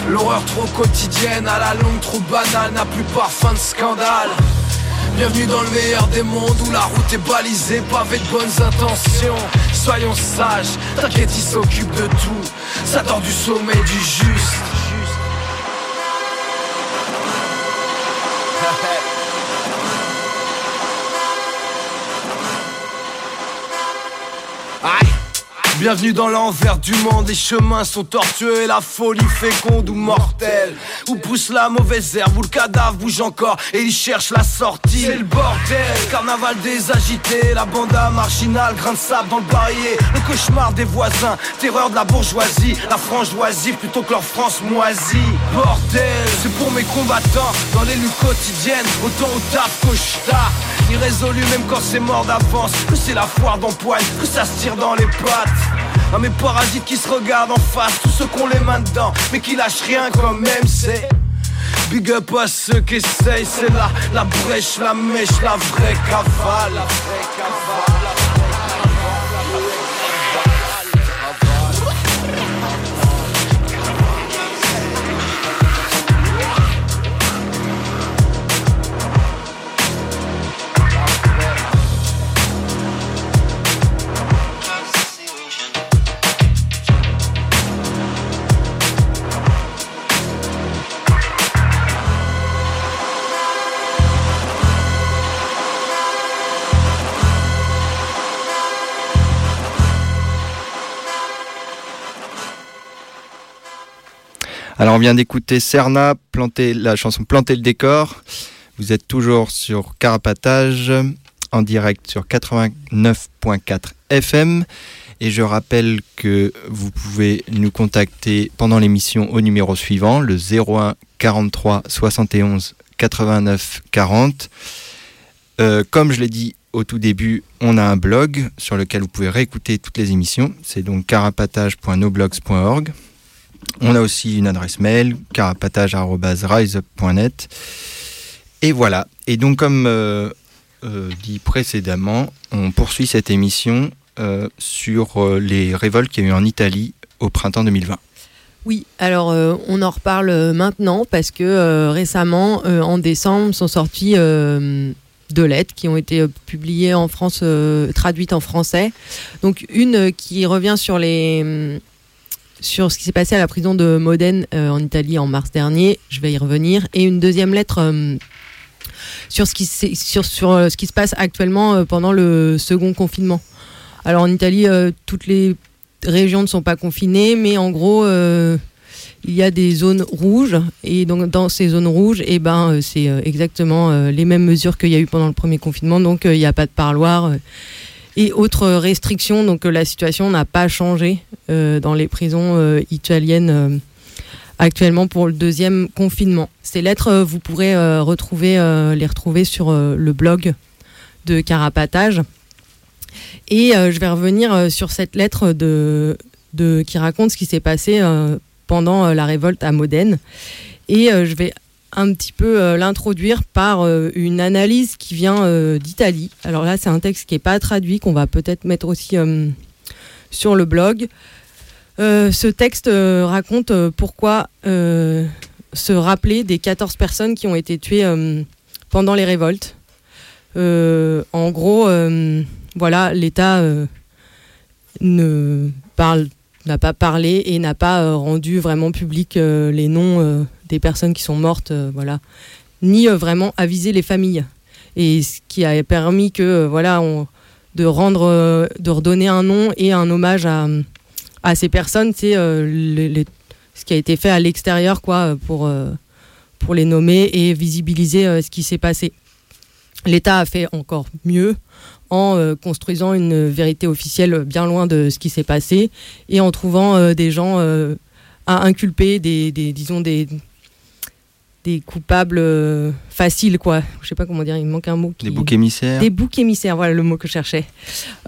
Speaker 10: L'horreur trop quotidienne, à la longue trop banale, n'a plus parfum de scandale. Bienvenue dans le meilleur des mondes où la route est balisée, pavé de bonnes intentions. Soyons sages, t'inquiète, il s'occupe de tout. Ça dort du sommet du juste. Bienvenue dans l'envers du monde, les chemins sont tortueux et la folie féconde ou mortelle. Où pousse la mauvaise herbe, où le cadavre bouge encore et il cherche la sortie. C'est le bordel, carnaval des agités, la banda marginale, grain de sable dans le barillet, le cauchemar des voisins, terreur de la bourgeoisie, la frange oisive plutôt que leur France moisie. Bordel, c'est pour mes combattants dans les luttes quotidiennes, autant au taf qu'au Irrésolu même quand c'est mort d'avance, que c'est la foire d'empoigne, que ça se tire dans les pattes. À mes parasites qui se regardent en face, tous ceux qu'on les mains dedans, mais qui lâchent rien quand même, c'est. Big up à ceux qui essayent, c'est là la brèche, la mèche, la vraie cavale. La vraie cavale.
Speaker 4: On vient d'écouter Serna planter la chanson Planter le décor. Vous êtes toujours sur Carapatage en direct sur 89.4 FM. Et je rappelle que vous pouvez nous contacter pendant l'émission au numéro suivant, le 01 43 71 89 40. comme je l'ai dit au tout début, on a un blog sur lequel vous pouvez réécouter toutes les émissions. C'est donc carapatage.noblogs.org. On a aussi une adresse mail, carapatage.riseup.net. Et voilà. Et donc, comme euh, euh, dit précédemment, on poursuit cette émission euh, sur les révoltes qu'il y a eu en Italie au printemps 2020.
Speaker 1: Oui, alors on en reparle maintenant parce que récemment, en décembre, sont sorties deux lettres qui ont été publiées en France, traduites en français. Donc une qui revient sur les sur ce qui s'est passé à la prison de Modène en Italie en mars dernier. Je vais y revenir. Et une deuxième lettre sur ce qui, sur, euh, ce qui se passe actuellement euh, pendant le second confinement. Alors en Italie, euh, toutes les régions ne sont pas confinées, mais en gros, il y a des zones rouges et donc dans ces zones rouges eh ben c'est exactement les mêmes mesures qu'il y a eu pendant le premier confinement donc il n'y a pas de parloir et autres restrictions donc la situation n'a pas changé dans les prisons italiennes actuellement pour le deuxième confinement. Ces lettres, euh, vous pourrez euh, euh, les retrouver sur le blog de Carapatage. Et je vais revenir sur cette lettre qui raconte ce qui s'est passé pendant la révolte à Modène. Et je vais un petit peu l'introduire par une analyse qui vient d'Italie. Alors là, c'est un texte qui n'est pas traduit, qu'on va peut-être mettre aussi sur le blog. Euh, ce texte euh, raconte euh, pourquoi se rappeler des 14 personnes qui ont été tuées pendant les révoltes. en gros, voilà, l'État ne parle n'a pas parlé et n'a pas rendu vraiment public les noms des personnes qui sont mortes, voilà, ni vraiment avisé les familles. Et ce qui a permis que, voilà, de rendre, de redonner un nom et un hommage à, à ces personnes, c'est euh, ce qui a été fait à l'extérieur, quoi, pour, euh, pour les nommer et visibiliser euh, ce qui s'est passé. L'État a fait encore mieux en construisant une vérité officielle bien loin de ce qui s'est passé et en trouvant des gens à inculper, des, des disons des, des coupables euh, faciles, quoi. Je sais pas comment dire, il me manque un mot.
Speaker 4: Des boucs émissaires.
Speaker 1: Des boucs émissaires, voilà le mot que je cherchais.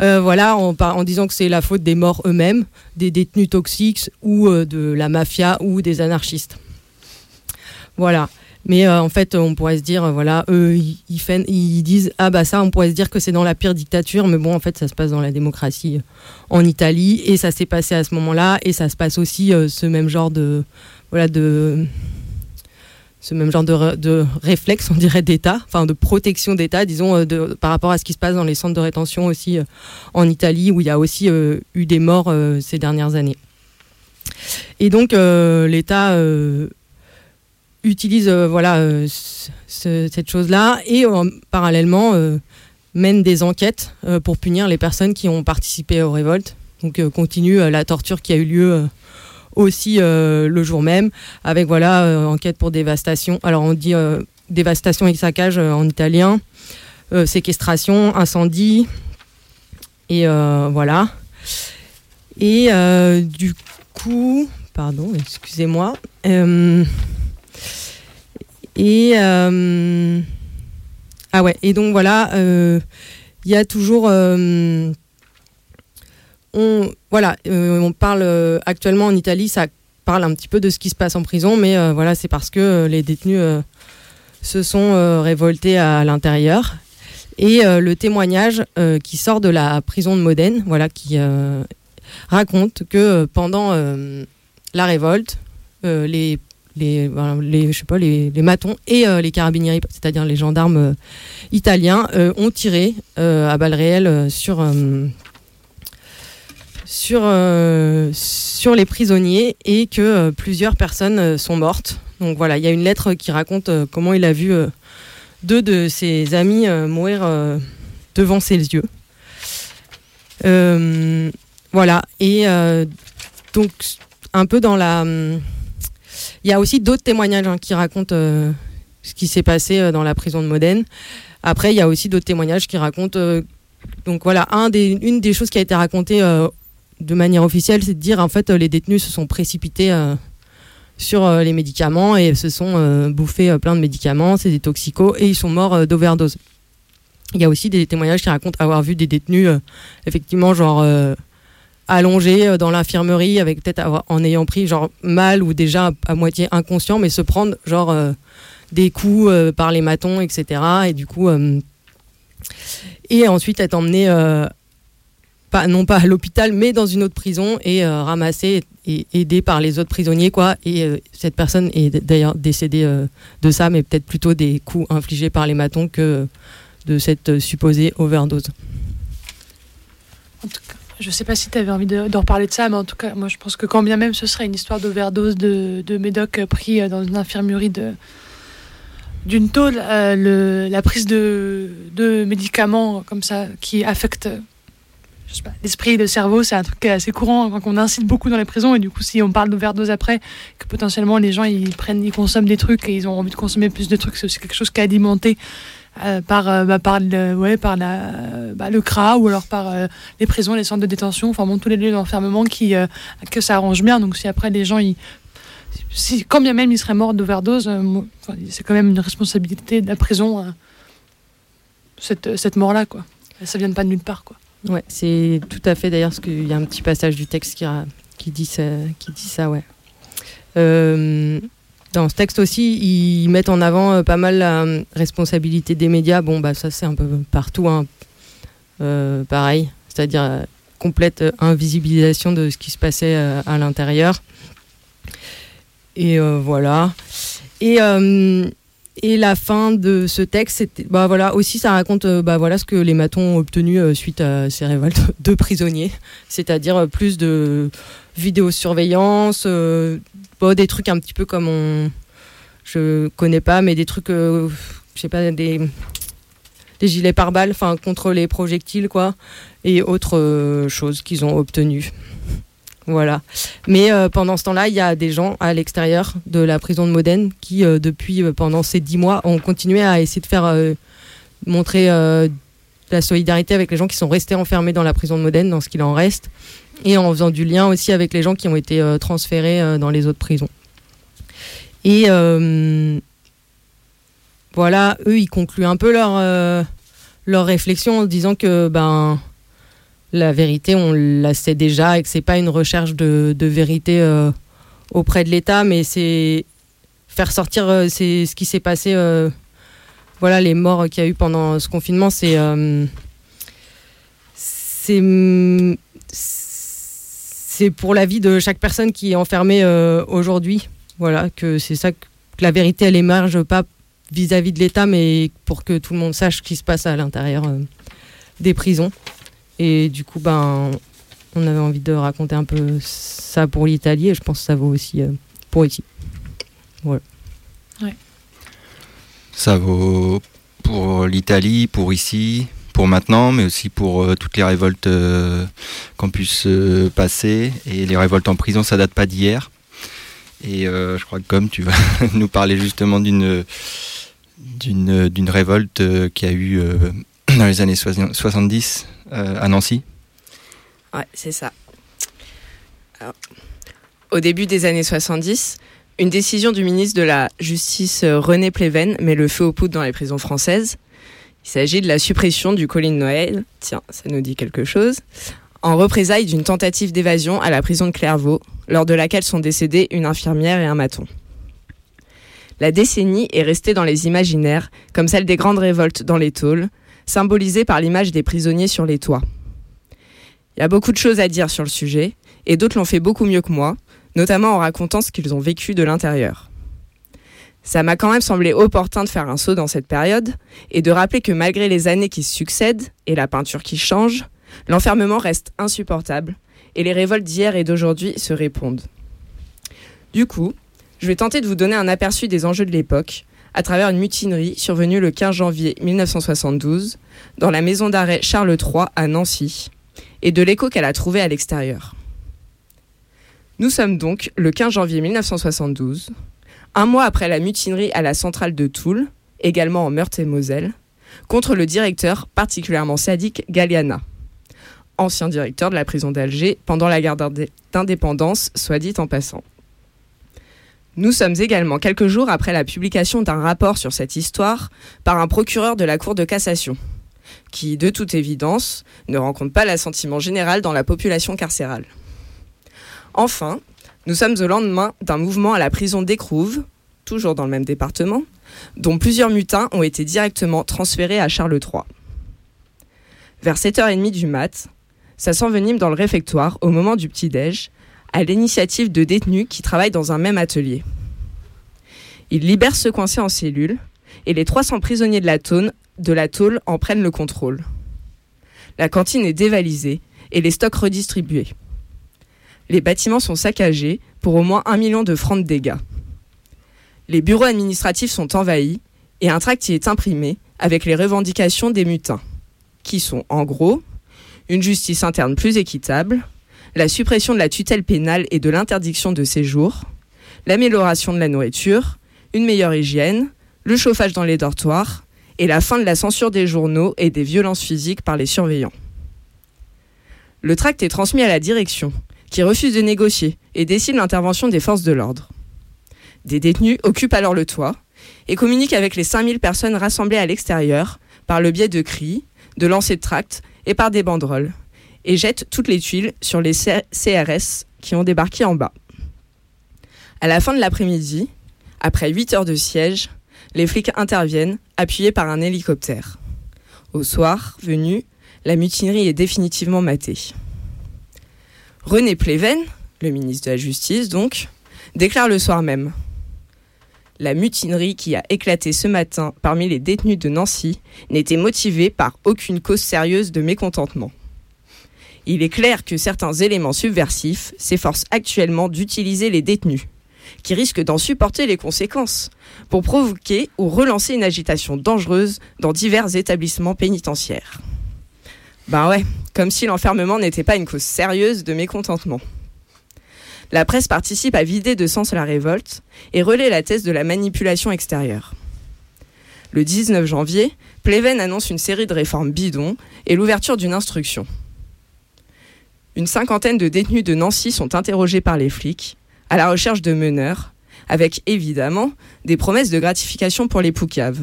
Speaker 1: Euh, voilà, en, en, disant que c'est la faute des morts eux-mêmes, des détenus toxiques ou euh, de la mafia ou des anarchistes. Voilà. Mais en fait, on pourrait se dire, voilà, eux, ils, disent, ah bah ça, on pourrait se dire que c'est dans la pire dictature, mais bon, en fait, ça se passe dans la démocratie en Italie, et ça s'est passé à ce moment-là, et ça se passe aussi ce même genre de, voilà, de, ce même genre de, de réflexe, on dirait, d'État, enfin de protection d'État, disons, euh, par rapport à ce qui se passe dans les centres de rétention aussi euh, en Italie, où il y a aussi euh, eu des morts ces dernières années. Et donc, l'État utilise voilà, cette chose-là et parallèlement mène des enquêtes pour punir les personnes qui ont participé aux révoltes. Donc, continue la torture qui a eu lieu aussi euh, le jour même, avec voilà euh, enquête pour dévastation. Alors on dit euh, dévastation et saccage en italien, séquestration, incendie, et voilà. Et du coup, pardon, excusez-moi. Et ah ouais, et donc voilà, il y a toujours on, voilà, euh, on parle euh, actuellement en Italie, ça parle un petit peu de ce qui se passe en prison, mais euh, voilà, c'est parce que les détenus se sont révoltés à, l'intérieur. Et le témoignage qui sort de la prison de Modène, voilà, qui raconte que pendant la révolte, les les, je sais pas, les, matons et les carabinieri, c'est-à-dire les gendarmes italiens, ont tiré à balles réelles sur, sur, euh, sur les prisonniers et que euh, plusieurs personnes euh, sont mortes. Donc voilà, il y a une lettre qui raconte comment il a vu deux de ses amis mourir devant ses yeux. voilà, et donc un peu dans la Il y a aussi d'autres témoignages hein, qui racontent euh, ce qui s'est passé euh, dans la prison de Modène. Après, il y a aussi d'autres témoignages qui racontent. euh, donc voilà, une des choses qui a été racontée de manière officielle, c'est de dire en fait les détenus se sont précipités sur les médicaments et se sont bouffés plein de médicaments, c'est des toxicos et ils sont morts d'overdose. Il y a aussi des témoignages qui racontent avoir vu des détenus effectivement genre allongés euh, dans l'infirmerie avec peut-être en ayant pris genre mal ou déjà à, moitié inconscient mais se prendre genre euh, des coups euh, par les matons etc et du coup et ensuite être emmené pas non pas à l'hôpital mais dans une autre prison et ramassé et aidé par les autres prisonniers quoi. Et cette personne est d'ailleurs décédée de ça mais peut-être plutôt des coups infligés par les matons que de cette supposée overdose
Speaker 3: je sais pas si tu avais envie de, d'en reparler de ça, mais en tout cas, moi je pense que quand bien même ce serait une histoire d'overdose de, de médoc euh, pris euh, dans une infirmerie de d'une tôle, euh, la prise de, de médicaments comme ça qui affectent l'esprit et le cerveau, c'est un truc assez courant quand on incite beaucoup dans les prisons et du coup si on parle d'overdose après, que potentiellement les gens ils prennent, ils consomment des trucs et ils ont envie de consommer plus de trucs, c'est aussi quelque chose qui est alimenté euh, par, euh, bah, par, le, ouais, par bah, le CRA ou alors par euh, les prisons, les centres de détention, enfin bon, tous les lieux d'enfermement qui que ça arrange bien. Donc si après les gens, ils, si, quand bien même ils seraient morts d'overdose, c'est quand même une responsabilité de la prison, euh, cette, cette mort-là, quoi. Ça vient de pas de nulle part, quoi.
Speaker 1: Ouais, c'est tout à fait d'ailleurs, parce qu'il y a un petit passage du texte qui, qui, dit, ça, qui dit ça, ouais. Dans ce texte aussi, ils mettent en avant euh, pas mal la euh, responsabilité des médias. Bon, bah ça c'est un peu partout, hein. Euh, pareil, c'est-à-dire complète invisibilisation de ce qui se passait à l'intérieur. Et voilà. Et et la fin de ce texte, bah voilà, aussi ça raconte, bah voilà, ce que les matons ont obtenu suite à ces révoltes de prisonniers, c'est-à-dire plus de vidéosurveillance, des trucs un petit peu comme on, je connais pas, mais des trucs, euh, je sais pas, des, des gilets pare-balles, enfin contre les projectiles quoi, et autres euh, choses qu'ils ont obtenues. Voilà. Mais euh, pendant ce temps-là, il y a des gens à l'extérieur de la prison de Modène qui, depuis pendant ces dix mois, ont continué à essayer de faire montrer la solidarité avec les gens qui sont restés enfermés dans la prison de Modène, dans ce qu'il en reste, et en faisant du lien aussi avec les gens qui ont été euh, transférés euh, dans les autres prisons. Et euh, voilà, eux, ils concluent un peu leur, leur réflexion en disant que ben la vérité, on la sait déjà et que c'est pas une recherche de, vérité auprès de l'État, mais c'est faire sortir ce qui s'est passé. Voilà, les morts qu'il y a eu pendant ce confinement, c'est euh, c'est pour la vie de chaque personne qui est enfermée euh, aujourd'hui. Voilà, que c'est ça que, la vérité, elle émerge pas vis-à-vis de l'État, mais pour que tout le monde sache ce qui se passe à l'intérieur euh, des prisons. Et du coup, ben, on avait envie de raconter un peu ça pour l'Italie et je pense que ça vaut aussi pour ici.
Speaker 4: Ça vaut pour l'Italie, pour ici, pour maintenant, mais aussi pour euh, toutes les révoltes euh, qu'on puisse euh, passer. Et les révoltes en prison, ça date pas d'hier. Et euh, je crois que comme tu vas nous parler justement d'une d'une d'une révolte euh, qui a eu euh, dans les années soixante- 70 euh, à Nancy.
Speaker 5: Ouais, c'est ça. Au début des années 70, une décision du ministre de la Justice euh, René Pleven met le feu aux poudres dans les prisons françaises. Il s'agit de la suppression du colis de Noël, tiens, ça nous dit quelque chose, en représailles d'une tentative d'évasion à la prison de Clairvaux, lors de laquelle sont décédés une infirmière et un maton. La décennie est restée dans les imaginaires comme celle des grandes révoltes dans les tôles, symbolisée par l'image des prisonniers sur les toits. Il y a beaucoup de choses à dire sur le sujet, et d'autres l'ont fait beaucoup mieux que moi, notamment en racontant ce qu'ils ont vécu de l'intérieur. Ça m'a quand même semblé opportun de faire un saut dans cette période, et de rappeler que malgré les années qui succèdent, et la peinture qui change, l'enfermement reste insupportable, et les révoltes d'hier et d'aujourd'hui se répondent. Du coup, je vais tenter de vous donner un aperçu des enjeux de l'époque, à travers une mutinerie survenue le 15 janvier 1972, dans la maison d'arrêt Charles III à Nancy, et de l'écho qu'elle a trouvé à l'extérieur. Nous sommes donc le 15 janvier 1972, un mois après la mutinerie à la centrale de Toul, également en Meurthe-et-Moselle, contre le directeur particulièrement sadique Galliana, ancien directeur de la prison d'Alger pendant la guerre d'indépendance, soit dit en passant. Nous sommes également quelques jours après la publication d'un rapport sur cette histoire par un procureur de la Cour de cassation, qui, de toute évidence, ne rencontre pas l'assentiment général dans la population carcérale. Enfin, nous sommes au lendemain d'un mouvement à la prison d'Écrouves, toujours dans le même département, dont plusieurs mutins ont été directement transférés à Charles III. Vers 7h30 du mat, ça s'envenime dans le réfectoire au moment du petit-déj, à l'initiative de détenus qui travaillent dans un même atelier. Ils libèrent ceux coincés en cellule et les 300 prisonniers de la, tôle, de la tôle en prennent le contrôle. La cantine est dévalisée et les stocks redistribués. Les bâtiments sont saccagés pour au moins un million de francs de dégâts. Les bureaux administratifs sont envahis et un tract y est imprimé avec les revendications des mutins, qui sont en gros une justice interne plus équitable, la suppression de la tutelle pénale et de l'interdiction de séjour, l'amélioration de la nourriture, une meilleure hygiène, le chauffage dans les dortoirs et la fin de la censure des journaux et des violences physiques par les surveillants. Le tract est transmis à la direction, qui refuse de négocier et décide l'intervention des forces de l'ordre. Des détenus occupent alors le toit et communiquent avec les 5000 personnes rassemblées à l'extérieur par le biais de cris, de lancers de tracts et par des banderoles, et jettent toutes les tuiles sur les CRS qui ont débarqué en bas. À la fin de l'après-midi, après 8 heures de siège, les flics interviennent, appuyés par un hélicoptère. Au soir, venu, la mutinerie est définitivement matée. René Pleven, le ministre de la Justice donc, déclare le soir même La mutinerie qui a éclaté ce matin parmi les détenus de Nancy n'était motivée par aucune cause sérieuse de mécontentement. Il est clair que certains éléments subversifs s'efforcent actuellement d'utiliser les détenus, qui risquent d'en supporter les conséquences, pour provoquer ou relancer une agitation dangereuse dans divers établissements pénitentiaires. Ben ouais, comme si l'enfermement n'était pas une cause sérieuse de mécontentement. La presse participe à vider de sens la révolte et relaie la thèse de la manipulation extérieure. Le 19 janvier, Pleven annonce une série de réformes bidons et l'ouverture d'une instruction. Une cinquantaine de détenus de Nancy sont interrogés par les flics, à la recherche de meneurs, avec évidemment des promesses de gratification pour les poucaves.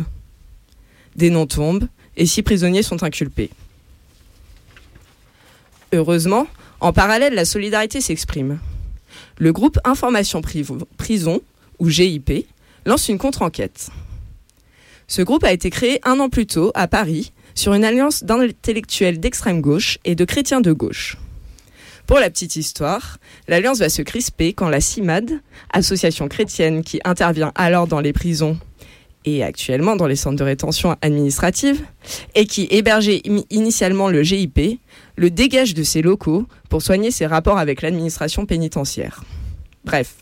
Speaker 5: Des noms tombent et six prisonniers sont inculpés. Heureusement, en parallèle, la solidarité s'exprime. Le groupe Information Prison, ou GIP, lance une contre-enquête. Ce groupe a été créé un an plus tôt à Paris sur une alliance d'intellectuels d'extrême gauche et de chrétiens de gauche. Pour la petite histoire, l'alliance va se crisper quand la CIMAD, association chrétienne qui intervient alors dans les prisons et actuellement dans les centres de rétention administrative, et qui hébergeait initialement le GIP, le dégage de ses locaux pour soigner ses rapports avec l'administration pénitentiaire. Bref,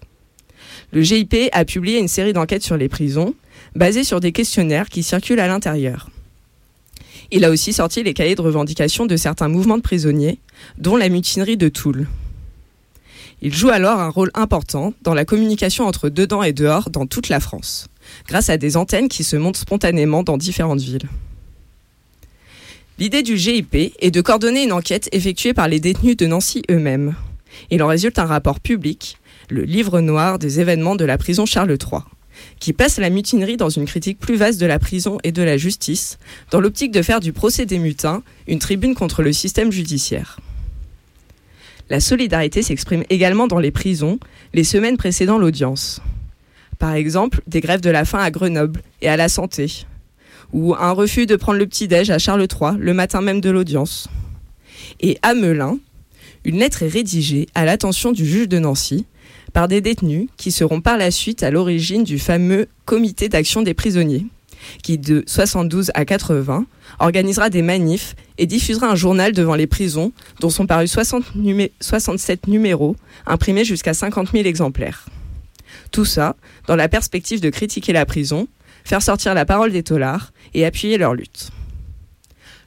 Speaker 5: le GIP a publié une série d'enquêtes sur les prisons, basées sur des questionnaires qui circulent à l'intérieur. Il a aussi sorti les cahiers de revendication de certains mouvements de prisonniers, dont la mutinerie de Toul. Il joue alors un rôle important dans la communication entre dedans et dehors dans toute la France grâce à des antennes qui se montent spontanément dans différentes villes. L'idée du GIP est de coordonner une enquête effectuée par les détenus de Nancy eux-mêmes. Il en résulte un rapport public, le livre noir des événements de la prison Charles III, qui place la mutinerie dans une critique plus vaste de la prison et de la justice, dans l'optique de faire du procès des mutins une tribune contre le système judiciaire. La solidarité s'exprime également dans les prisons les semaines précédant l'audience. Par exemple, des grèves de la faim à Grenoble et à la santé. Ou un refus de prendre le petit-déj à Charles III le matin même de l'audience. Et à Melun, une lettre est rédigée à l'attention du juge de Nancy par des détenus qui seront par la suite à l'origine du fameux comité d'action des prisonniers, qui de 72 à 80 organisera des manifs et diffusera un journal devant les prisons dont sont parus 67 numéros imprimés jusqu'à 50 000 exemplaires. Tout ça dans la perspective de critiquer la prison, faire sortir la parole des taulards et appuyer leur lutte.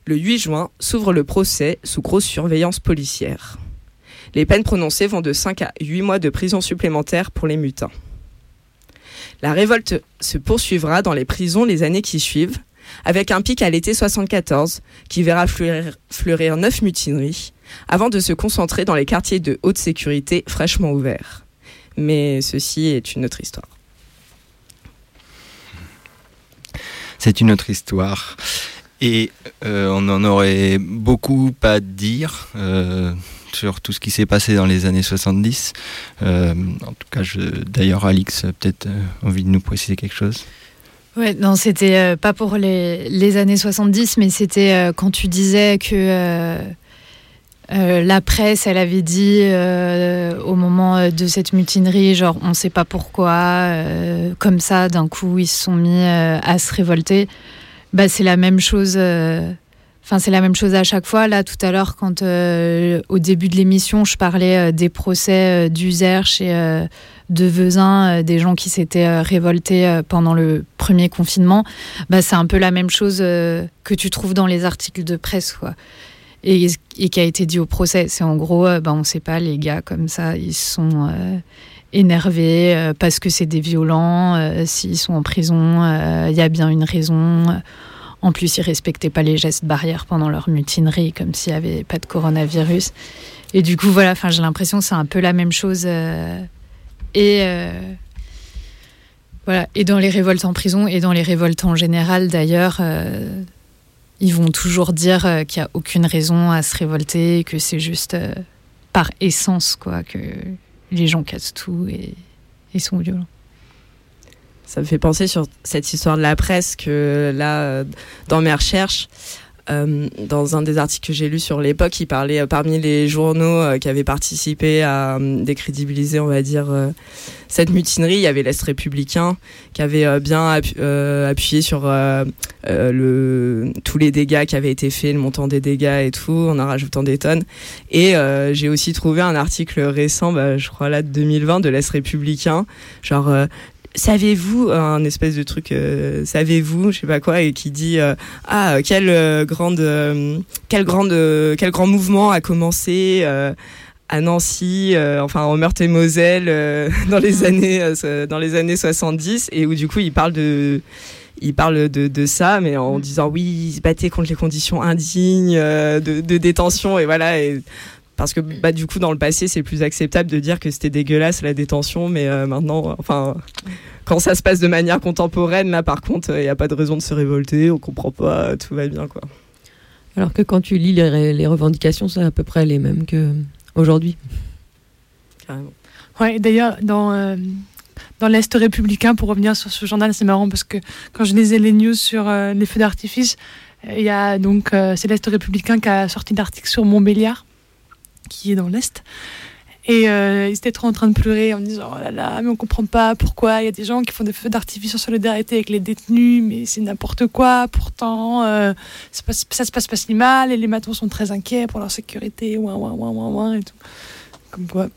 Speaker 5: Le 8 juin s'ouvre le procès sous grosse surveillance policière. Les peines prononcées vont de 5 à 8 mois de prison supplémentaire pour les mutins. La révolte se poursuivra dans les prisons les années qui suivent, avec un pic à l'été 74 qui verra fleurir, fleurir 9 mutineries, avant de se concentrer dans les quartiers de haute sécurité fraîchement ouverts. Mais ceci est une autre histoire.
Speaker 4: C'est une autre histoire. Et euh, on en aurait beaucoup à dire euh, sur tout ce qui s'est passé dans les années 70. Euh, en tout cas, d'ailleurs, Alix peut-être envie de nous préciser quelque chose.
Speaker 6: Ouais, non, c'était pas pour les, les, années 70, mais c'était quand tu disais que la presse, elle avait dit au moment de cette mutinerie, genre on ne sait pas pourquoi, comme ça, d'un coup, ils se sont mis à se révolter. Bah, c'est la même chose. Euh, enfin, c'est la même chose à chaque fois. Là, tout à l'heure, quand euh, au début de l'émission, je parlais euh, des procès d'Uzerche et de Vezin, des gens qui s'étaient révoltés pendant le premier confinement, bah, c'est un peu la même chose que tu trouves dans les articles de presse, quoi. Et, qui a été dit au procès. C'est en gros, bah, on ne sait pas, les gars comme ça, ils sont énervés parce que c'est des violents. S'ils sont en prison, il y a bien une raison. En plus, ils respectaient pas les gestes barrières pendant leur mutinerie, comme s'il n'y avait pas de coronavirus. Et du coup, voilà, j'ai l'impression que c'est un peu la même chose. Euh, et euh, voilà, et dans les révoltes en prison et dans les révoltes en général, d'ailleurs, euh, ils vont toujours dire qu'il n'y a aucune raison à se révolter, que c'est juste par essence, quoi, que les gens cassent tout et, sont violents.
Speaker 5: Ça me fait penser sur cette histoire de la presse que là, euh, dans mes recherches, euh, dans un des articles que j'ai lu sur l'époque, il parlait euh, parmi les journaux qui avaient participé à décrédibiliser, on va dire, cette mutinerie. Il y avait l'Est républicain qui avait bien appuyé sur tous les dégâts qui avaient été faits, le montant des dégâts et tout, en en rajoutant des tonnes. Et j'ai aussi trouvé un article récent, bah, je crois là de 2020, de l'Est républicain, genre savez-vous un espèce de truc euh, savez-vous je sais pas quoi et qui dit euh, ah quelle euh, grande quel grande quel grand mouvement a commencé à Nancy enfin en Meurthe-et-Moselle dans les années dans les années 70 et où du coup il parle de il parle de, de ça, mais en disant oui, il se battait contre les conditions indignes de, de détention et voilà. Et parce que bah, du coup dans le passé c'est plus acceptable de dire que c'était dégueulasse la détention mais euh, maintenant enfin quand ça se passe de manière contemporaine là par contre il n'y a pas de raison de se révolter on comprend pas tout va bien quoi.
Speaker 1: Alors que quand tu lis les, revendications c'est à peu près les mêmes que aujourd'hui.
Speaker 3: Carrément. Ouais d'ailleurs dans euh, dans l'Est républicain, pour revenir sur ce journal, c'est marrant parce que quand je lisais les news sur euh, les feux d'artifice, il y a donc c'est l'Est républicain qui a sorti l'article sur Montbéliard qui est dans l'Est. Et euh, ils étaient trop en train de pleurer en disant Oh là là, mais on comprend pas pourquoi. Il y a des gens qui font des feux d'artifice en solidarité avec les détenus, mais c'est n'importe quoi. Pourtant, euh, ça, ça se passe pas si mal et les matons sont très inquiets pour leur sécurité. Ouin, ouin, ouin, ouin, ouin, et tout. Comme quoi,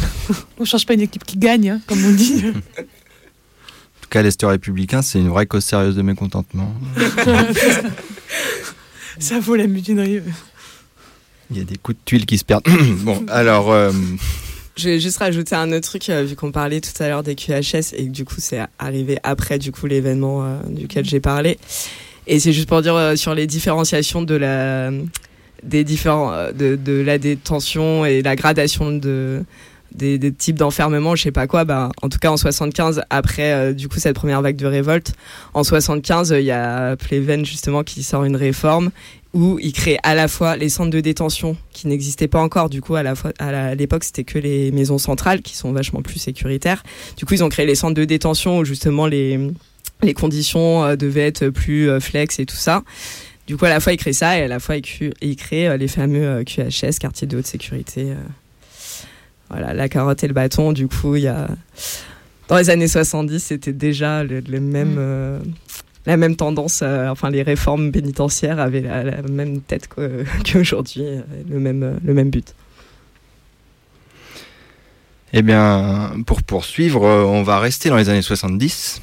Speaker 3: on change pas une équipe qui gagne, hein, comme on dit.
Speaker 4: en tout cas, l'Est républicain, c'est une vraie cause sérieuse de mécontentement.
Speaker 3: ça vaut la mutinerie.
Speaker 4: Il y a des coups de tuiles qui se perdent. bon, alors. Euh,
Speaker 5: je vais juste rajouter un autre truc, euh, vu qu'on parlait tout à l'heure des QHS et que du coup c'est arrivé après du coup l'événement euh, duquel j'ai parlé. Et c'est juste pour dire sur les différenciations de la, des différents, de, de, la détention et la gradation de, des, types d'enfermement, je sais pas quoi. Bah, en tout cas en 75, après du coup cette première vague de révolte, en 75 il y a Pleven justement qui sort une réforme où ils créent à la fois les centres de détention qui n'existaient pas encore. Du coup, à la fois, à l'époque, c'était que les maisons centrales qui sont vachement plus sécuritaires. Du coup, ils ont créé les centres de détention où justement les, les conditions euh, devaient être plus euh, flex et tout ça. Du coup, à la fois, ils créent ça et à la fois, ils créent euh, les fameux QHS, quartiers de haute sécurité. Voilà, la carotte et le bâton. Du coup, il y a, dans les années 70, c'était déjà le, le même, mm la même tendance, euh, enfin les réformes pénitentiaires avaient la, même tête qu'aujourd'hui, euh, le, même, euh, le même but.
Speaker 4: Eh bien, pour poursuivre, on va rester dans les années 70.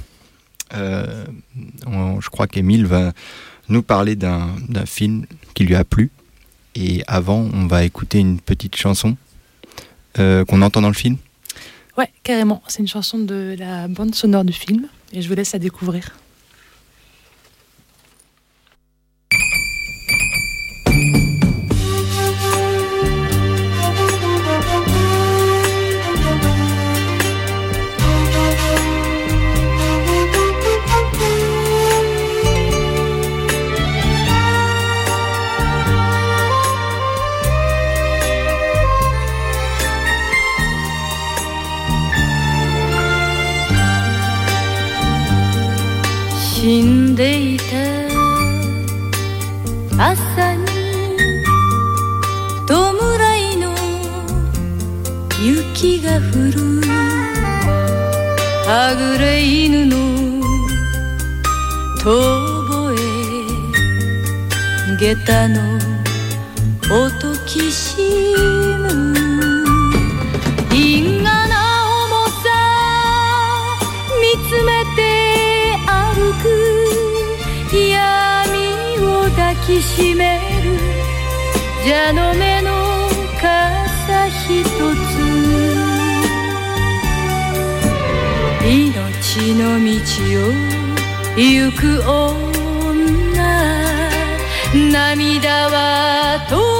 Speaker 4: je crois qu'Émile va nous parler d'un film qui lui a plu. Et avant, on va écouter une petite chanson euh, qu'on entend dans le film?
Speaker 11: Ouais, carrément. C'est une chanson de la bande sonore du film et je vous laisse la découvrir. でいた。朝に弔いの雪が降る。はぐれ犬の遠吠え。下駄の音きしむ。きしめる。蛇の目の傘ひとつ。命の道を行く女。涙は遠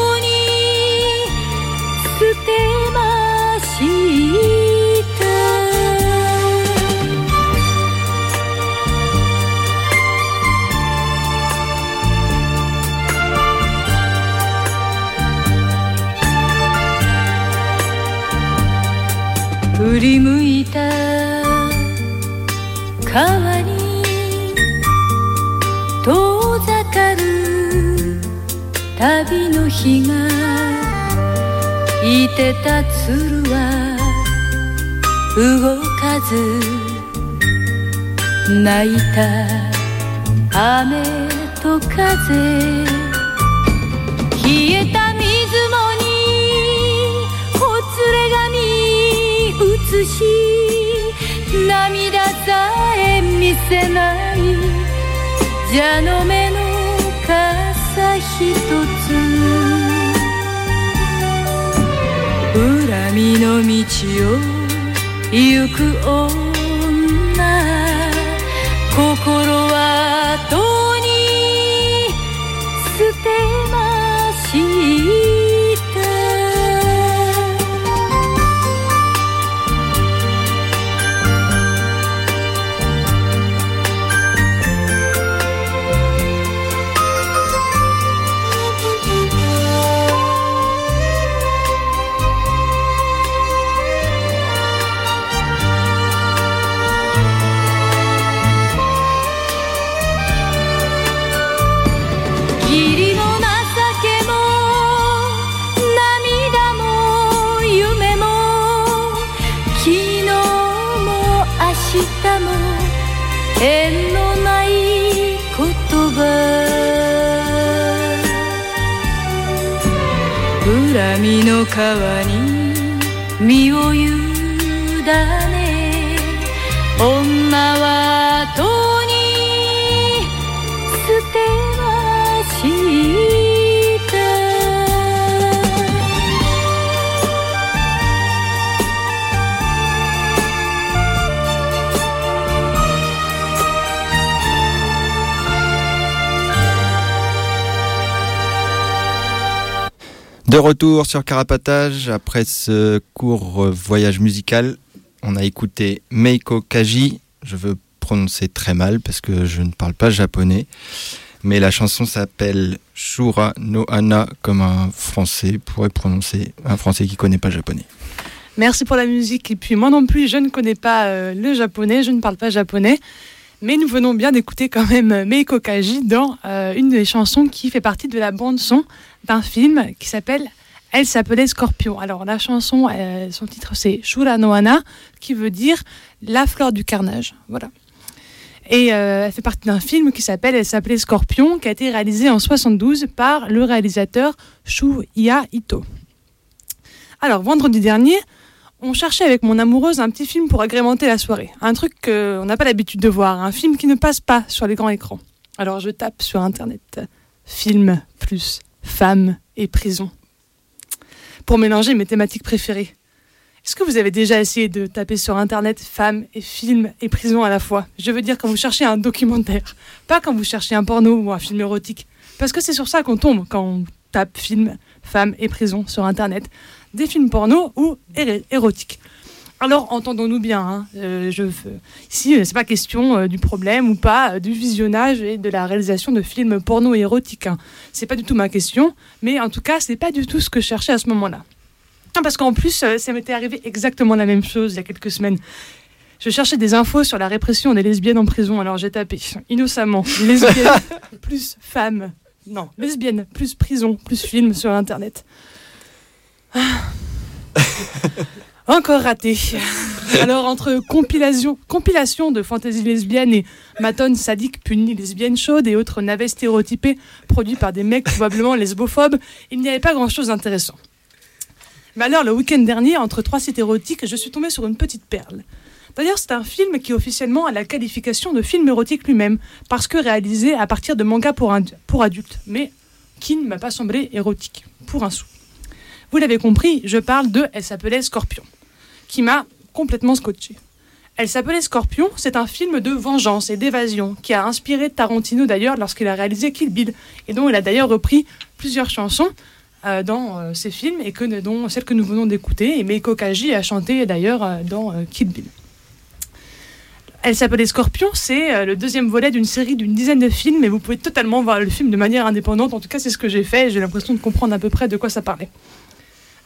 Speaker 11: り向いた。川に遠ざかる。旅の日がいてた鶴は動かず。泣いた雨と風。消えた涙さえ見せない蛇の目の傘ひとつ。恨みの道を行く女。海の川に身を委ね
Speaker 4: De retour sur Carapatage, après ce court voyage musical, on a écouté Meiko Kaji. Je veux prononcer très mal parce que je ne parle pas japonais. Mais la chanson s'appelle Shura no Ana, comme un français pourrait prononcer, un français qui ne connaît pas japonais.
Speaker 11: Merci pour la musique. Et puis moi non plus, je ne connais pas euh, le japonais, je ne parle pas japonais. Mais nous venons bien d'écouter quand même Meiko Kaji dans euh, une des chansons qui fait partie de la bande-son d'un film qui s'appelle Elle s'appelait Scorpion. Alors la chanson, euh, son titre c'est Shura no Ana, qui veut dire la fleur du carnage. Voilà. Et euh, elle fait partie d'un film qui s'appelle Elle s'appelait Scorpion, qui a été réalisé en 72 par le réalisateur Shuya Ito. Alors vendredi dernier, on cherchait avec mon amoureuse un petit film pour agrémenter la soirée. Un truc qu'on n'a pas l'habitude de voir, un film qui ne passe pas sur les grands écrans. Alors je tape sur internet film plus femmes et prison pour mélanger mes thématiques préférées.
Speaker 3: Est-ce que vous avez déjà essayé de taper sur Internet femmes et films et prison à la fois? Je veux dire quand vous cherchez un documentaire, pas quand vous cherchez un porno ou un film érotique. Parce que c'est sur ça qu'on tombe quand on tape film, femmes et prison sur Internet. Des films porno ou érotiques. Alors, entendons-nous bien, hein, euh, je, ici, euh, c'est pas question euh, du problème ou pas du visionnage et de la réalisation de films porno érotiques. Hein. C'est pas du tout ma question, mais en tout cas, c'est pas du tout ce que je cherchais à ce moment-là. Parce qu'en plus, ça m'était arrivé exactement la même chose il y a quelques semaines. Je cherchais des infos sur la répression des lesbiennes en prison, alors j'ai tapé innocemment lesbiennes plus femmes. Non, lesbiennes plus prison plus films sur Internet. Ah. Encore raté. Alors, entre compilation, compilation de fantaisies lesbiennes et matonnes sadiques punies lesbiennes chaudes et autres navets stéréotypés produits par des mecs probablement lesbophobes, il n'y avait pas grand-chose d'intéressant. Mais alors, le week-end dernier, entre trois sites érotiques, je suis tombée sur une petite perle. D'ailleurs, c'est un film qui officiellement a la qualification de film érotique lui-même, parce que réalisé à partir de manga pour, pour adultes, mais qui ne m'a pas semblé érotique, pour un sou. Vous l'avez compris, je parle de Elle s'appelait Scorpion qui m'a complètement scotché. Elle s'appelait Scorpion, c'est un film de vengeance et d'évasion qui a inspiré Tarantino d'ailleurs lorsqu'il a réalisé Kill Bill et dont il a d'ailleurs repris plusieurs chansons euh, dans euh, ses films et que, dont celle que nous venons d'écouter et Meiko Kaji a chanté d'ailleurs euh, dans Kill Bill. Elle s'appelait Scorpion, c'est le deuxième volet d'une série d'une dizaine de films et vous pouvez totalement voir le film de manière indépendante. En tout cas, c'est ce que j'ai fait j'ai l'impression de comprendre à peu près de quoi ça parlait.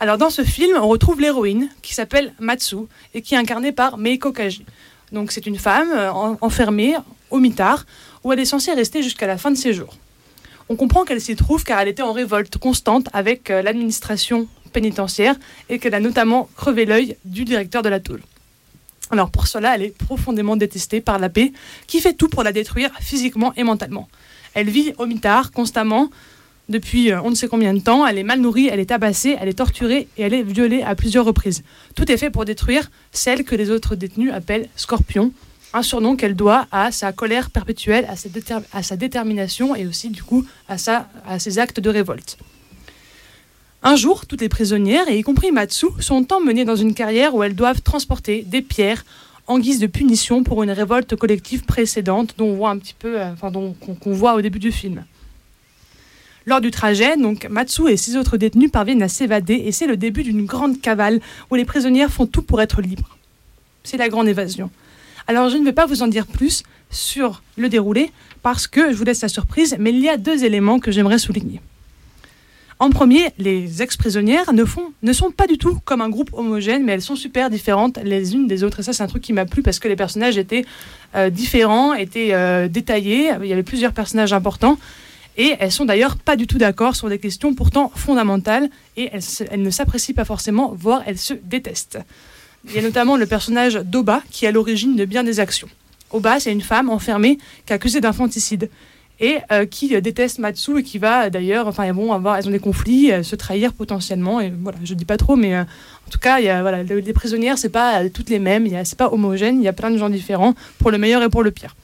Speaker 3: Alors dans ce film, on retrouve l'héroïne qui s'appelle Matsu et qui est incarnée par Meiko Kaji. Donc c'est une femme euh, enfermée au mitard où elle est censée rester jusqu'à la fin de ses jours. On comprend qu'elle s'y trouve car elle était en révolte constante avec euh, l'administration pénitentiaire et qu'elle a notamment crevé l'œil du directeur de la tôle. Alors pour cela, elle est profondément détestée par la paix qui fait tout pour la détruire physiquement et mentalement. Elle vit au mitard constamment, depuis euh, on ne sait combien de temps. Elle est mal nourrie, elle est tabassée, elle est torturée et elle est violée à plusieurs reprises. Tout est fait pour détruire celle que les autres détenus appellent Scorpion, un surnom qu'elle doit à sa colère perpétuelle, à sa, détermination et aussi du coup à, ses actes de révolte. Un jour, toutes les prisonnières, et y compris Matsu, sont emmenées dans une carrière où elles doivent transporter des pierres en guise de punition pour une révolte collective précédente dont on voit un petit peu, euh, qu'on voit au début du film. Lors du trajet, donc Matsu et six autres détenus parviennent à s'évader et c'est le début d'une grande cavale où les prisonnières font tout pour être libres. C'est la grande évasion. Alors je ne vais pas vous en dire plus sur le déroulé parce que je vous laisse la surprise, mais il y a deux éléments que j'aimerais souligner. En premier, les ex-prisonnières ne, ne sont pas du tout comme un groupe homogène, mais elles sont super différentes les unes des autres. Et ça, c'est un truc qui m'a plu parce que les personnages étaient euh, différents, étaient euh, détaillés. Il y avait plusieurs personnages importants. Et elles sont d'ailleurs pas du tout d'accord sur des questions pourtant fondamentales et elles, ne s'apprécient pas forcément, voire elles se détestent. Il y a notamment le personnage d'Oba qui est à l'origine de bien des actions. Oba, c'est une femme enfermée qui est accusée d'infanticide et euh, qui déteste Matsu et qui va d'ailleurs, enfin bon, avoir, elles ont des conflits, euh, se trahir potentiellement. Et voilà, je dis pas trop, mais euh, en tout cas, il y a, voilà, les prisonnières, c'est pas toutes les mêmes, c'est pas homogène, il y a plein de gens différents pour le meilleur et pour le pire.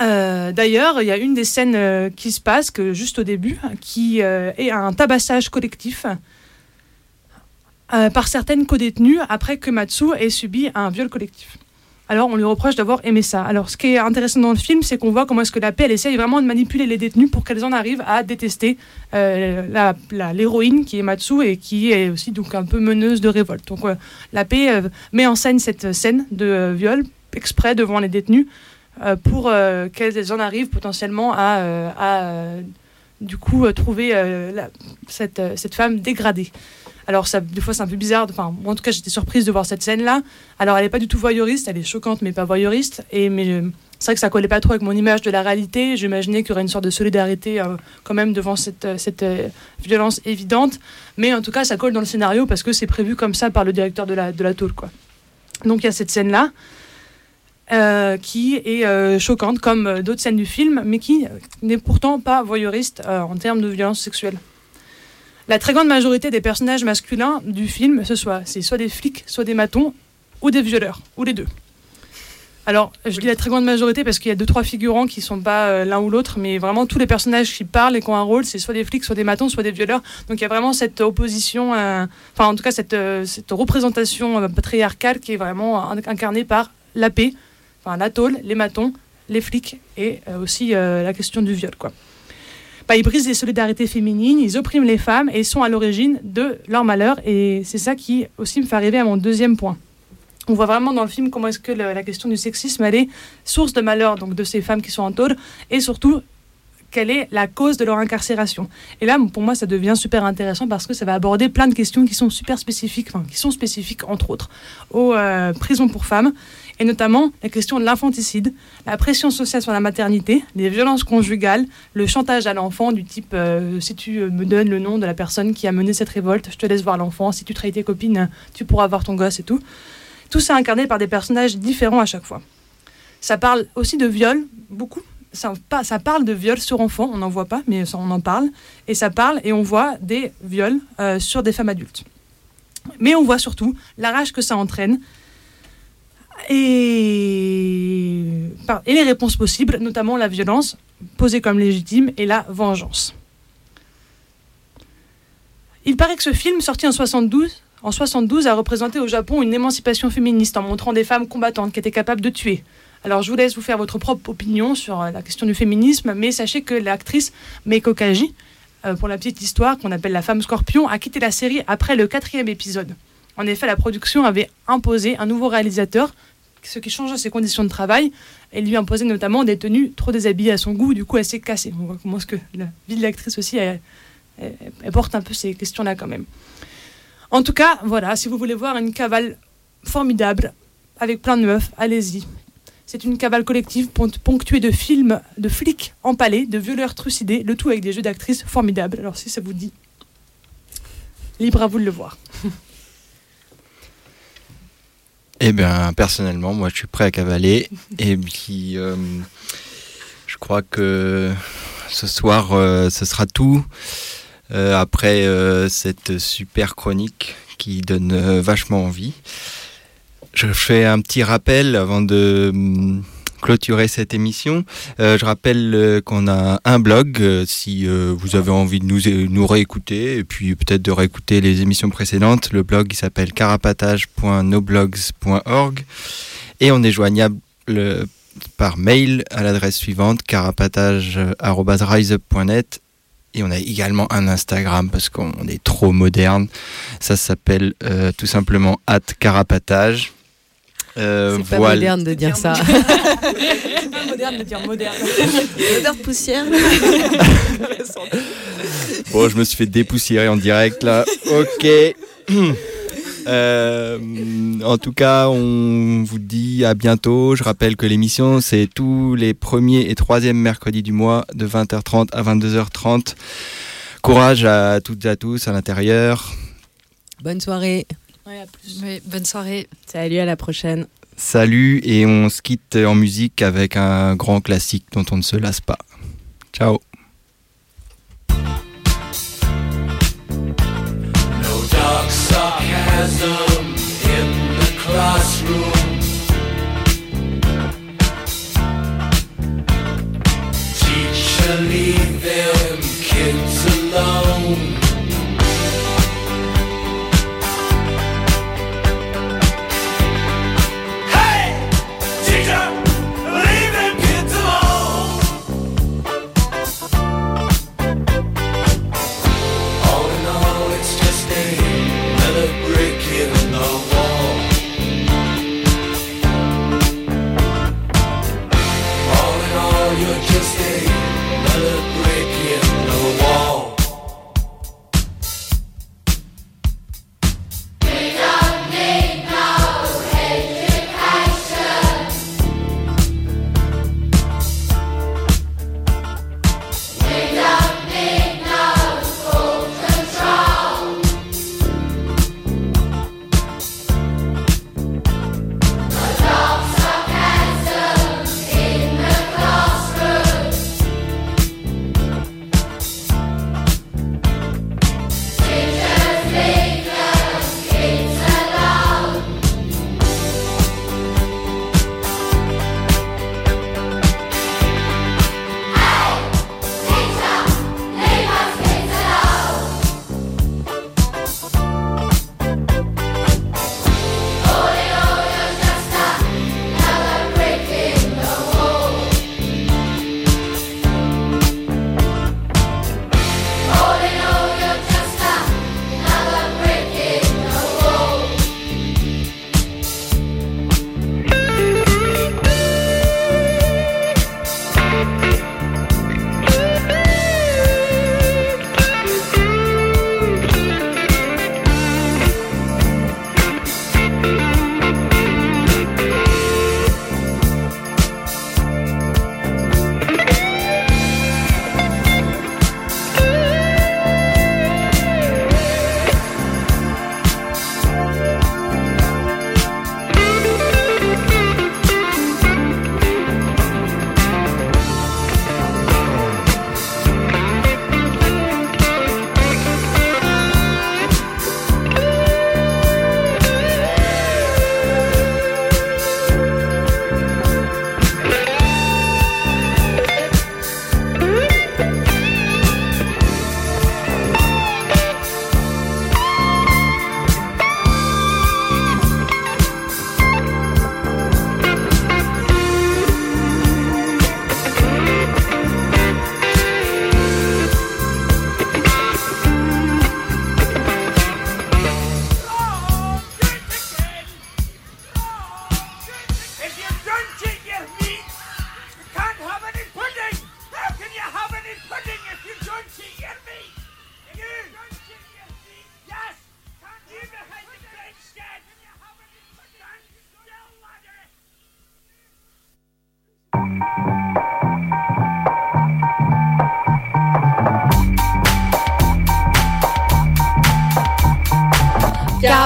Speaker 3: Euh, d'ailleurs, il y a une des scènes euh, qui se passe juste au début, qui euh, est un tabassage collectif par certaines co-détenues après que Matsu ait subi un viol collectif. Alors, on lui reproche d'avoir aimé ça. Alors, ce qui est intéressant dans le film, c'est qu'on voit comment est-ce que la paix, elle essaye vraiment de manipuler les détenus pour qu'elles en arrivent à détester l'héroïne qui est Matsu et qui est aussi donc un peu meneuse de révolte. Donc, la paix met en scène cette scène de viol exprès devant les détenus pour euh, qu'elles en arrivent potentiellement à, euh, du coup trouver cette, cette femme dégradée. Alors, des fois, c'est un peu bizarre. Enfin, en tout cas, j'étais surprise de voir cette scène-là. Alors, elle n'est pas du tout voyeuriste, elle est choquante, mais pas voyeuriste. Et, mais c'est vrai que ça collait pas trop avec mon image de la réalité. J'imaginais qu'il y aurait une sorte de solidarité quand même devant cette, cette violence évidente. Mais en tout cas, ça colle dans le scénario parce que c'est prévu comme ça par le directeur de la, de la tôle. Quoi. Donc, il y a cette scène-là. Euh, qui est euh, choquante comme euh, d'autres scènes du film, mais qui n'est pourtant pas voyeuriste en termes de violence sexuelle. La très grande majorité des personnages masculins du film, ce soit c'est soit des flics, soit des matons, ou des violeurs, ou les deux. Alors, je dis la très grande majorité parce qu'il y a deux trois figurants qui sont pas l'un ou l'autre, mais vraiment tous les personnages qui parlent et qui ont un rôle, c'est soit des flics, soit des matons, soit des violeurs. Donc il y a vraiment cette opposition, enfin en tout cas cette, représentation patriarcale qui est vraiment in- incarnée par la paix, enfin la tôle, les matons, les flics et euh, aussi euh, la question du viol, quoi. Bah, ils brisent les solidarités féminines, ils oppriment les femmes et sont à l'origine de leur malheur. Et c'est ça qui aussi me fait arriver à mon deuxième point. On voit vraiment dans le film comment est-ce que la question du sexisme elle est source de malheur donc de ces femmes qui sont en tôle et surtout quelle est la cause de leur incarcération. Et là, pour moi, ça devient super intéressant parce que ça va aborder plein de questions qui sont super spécifiques, enfin, qui sont spécifiques entre autres aux euh, prisons pour femmes, et notamment la question de l'infanticide, la pression sociale sur la maternité, les violences conjugales, le chantage à l'enfant du type euh, si tu me donnes le nom de la personne qui a mené cette révolte, je te laisse voir l'enfant, si tu trahis tes copines, tu pourras voir ton gosse et tout. Tout ça incarné par des personnages différents à chaque fois. Ça parle aussi de viol, beaucoup. Ça, parle de viol sur enfants, on n'en voit pas, mais on en parle. Et ça parle, et on voit des viols euh, sur des femmes adultes. Mais on voit surtout la rage que ça entraîne et, et les réponses possibles, notamment la violence posée comme légitime et la vengeance. Il paraît que ce film, sorti en 72, en 72, a représenté au Japon une émancipation féministe en montrant des femmes combattantes qui étaient capables de tuer. Alors je vous laisse vous faire votre propre opinion sur euh, la question du féminisme, mais sachez que l'actrice Meiko Kaji, euh, pour la petite histoire qu'on appelle la femme scorpion, a quitté la série après le quatrième épisode. En effet, la production avait imposé un nouveau réalisateur, ce qui change ses conditions de travail, et lui imposait notamment des tenues trop déshabillées à son goût, du coup elle s'est cassée. On voit comment est-ce que la vie de l'actrice aussi, elle- elle porte un peu ces questions-là quand même. En tout cas, voilà, si vous voulez voir une cavale formidable, avec plein de meufs, allez-y. C'est une cavale collective ponctuée de films de flics empalés, de violeurs trucidés, le tout avec des jeux d'actrices formidables. Alors si ça vous dit, libre à vous de le voir.
Speaker 4: Eh bien, personnellement, moi, je suis prêt à cavaler. Et puis, euh, je crois que ce soir, euh, ce sera tout. Euh, après cette super chronique qui donne vachement envie. Je fais un petit rappel avant de hum, clôturer cette émission. Euh, je rappelle euh, qu'on a un blog euh, si vous avez envie de nous, réécouter et puis peut-être de réécouter les émissions précédentes. Le blog s'appelle carapatage.noblogs.org et on est joignable par mail à l'adresse suivante carapatage.riseup.net et on a également un Instagram parce qu'on est trop moderne. Ça s'appelle tout simplement at carapatage. Euh,
Speaker 1: C'est pas
Speaker 4: voilà.
Speaker 1: moderne de dire ça.
Speaker 3: C'est pas moderne de dire moderne.
Speaker 5: L'odeur de poussière.
Speaker 4: Bon, je me suis fait dépoussiérer en direct là. Ok. Euh, en tout cas, on vous dit à bientôt. Je rappelle que l'émission, c'est tous les premiers et troisièmes mercredis du mois de 20h30 à 22h30. Courage à toutes et à tous à l'intérieur.
Speaker 1: Bonne soirée.
Speaker 3: Ouais, à plus.
Speaker 6: Oui, bonne soirée.
Speaker 5: Salut, à la prochaine.
Speaker 4: Salut et on se quitte en musique avec un grand classique dont on ne se lasse pas. Ciao.
Speaker 10: No dark sarcasm in the classroom. Teacher, leave them kids alone.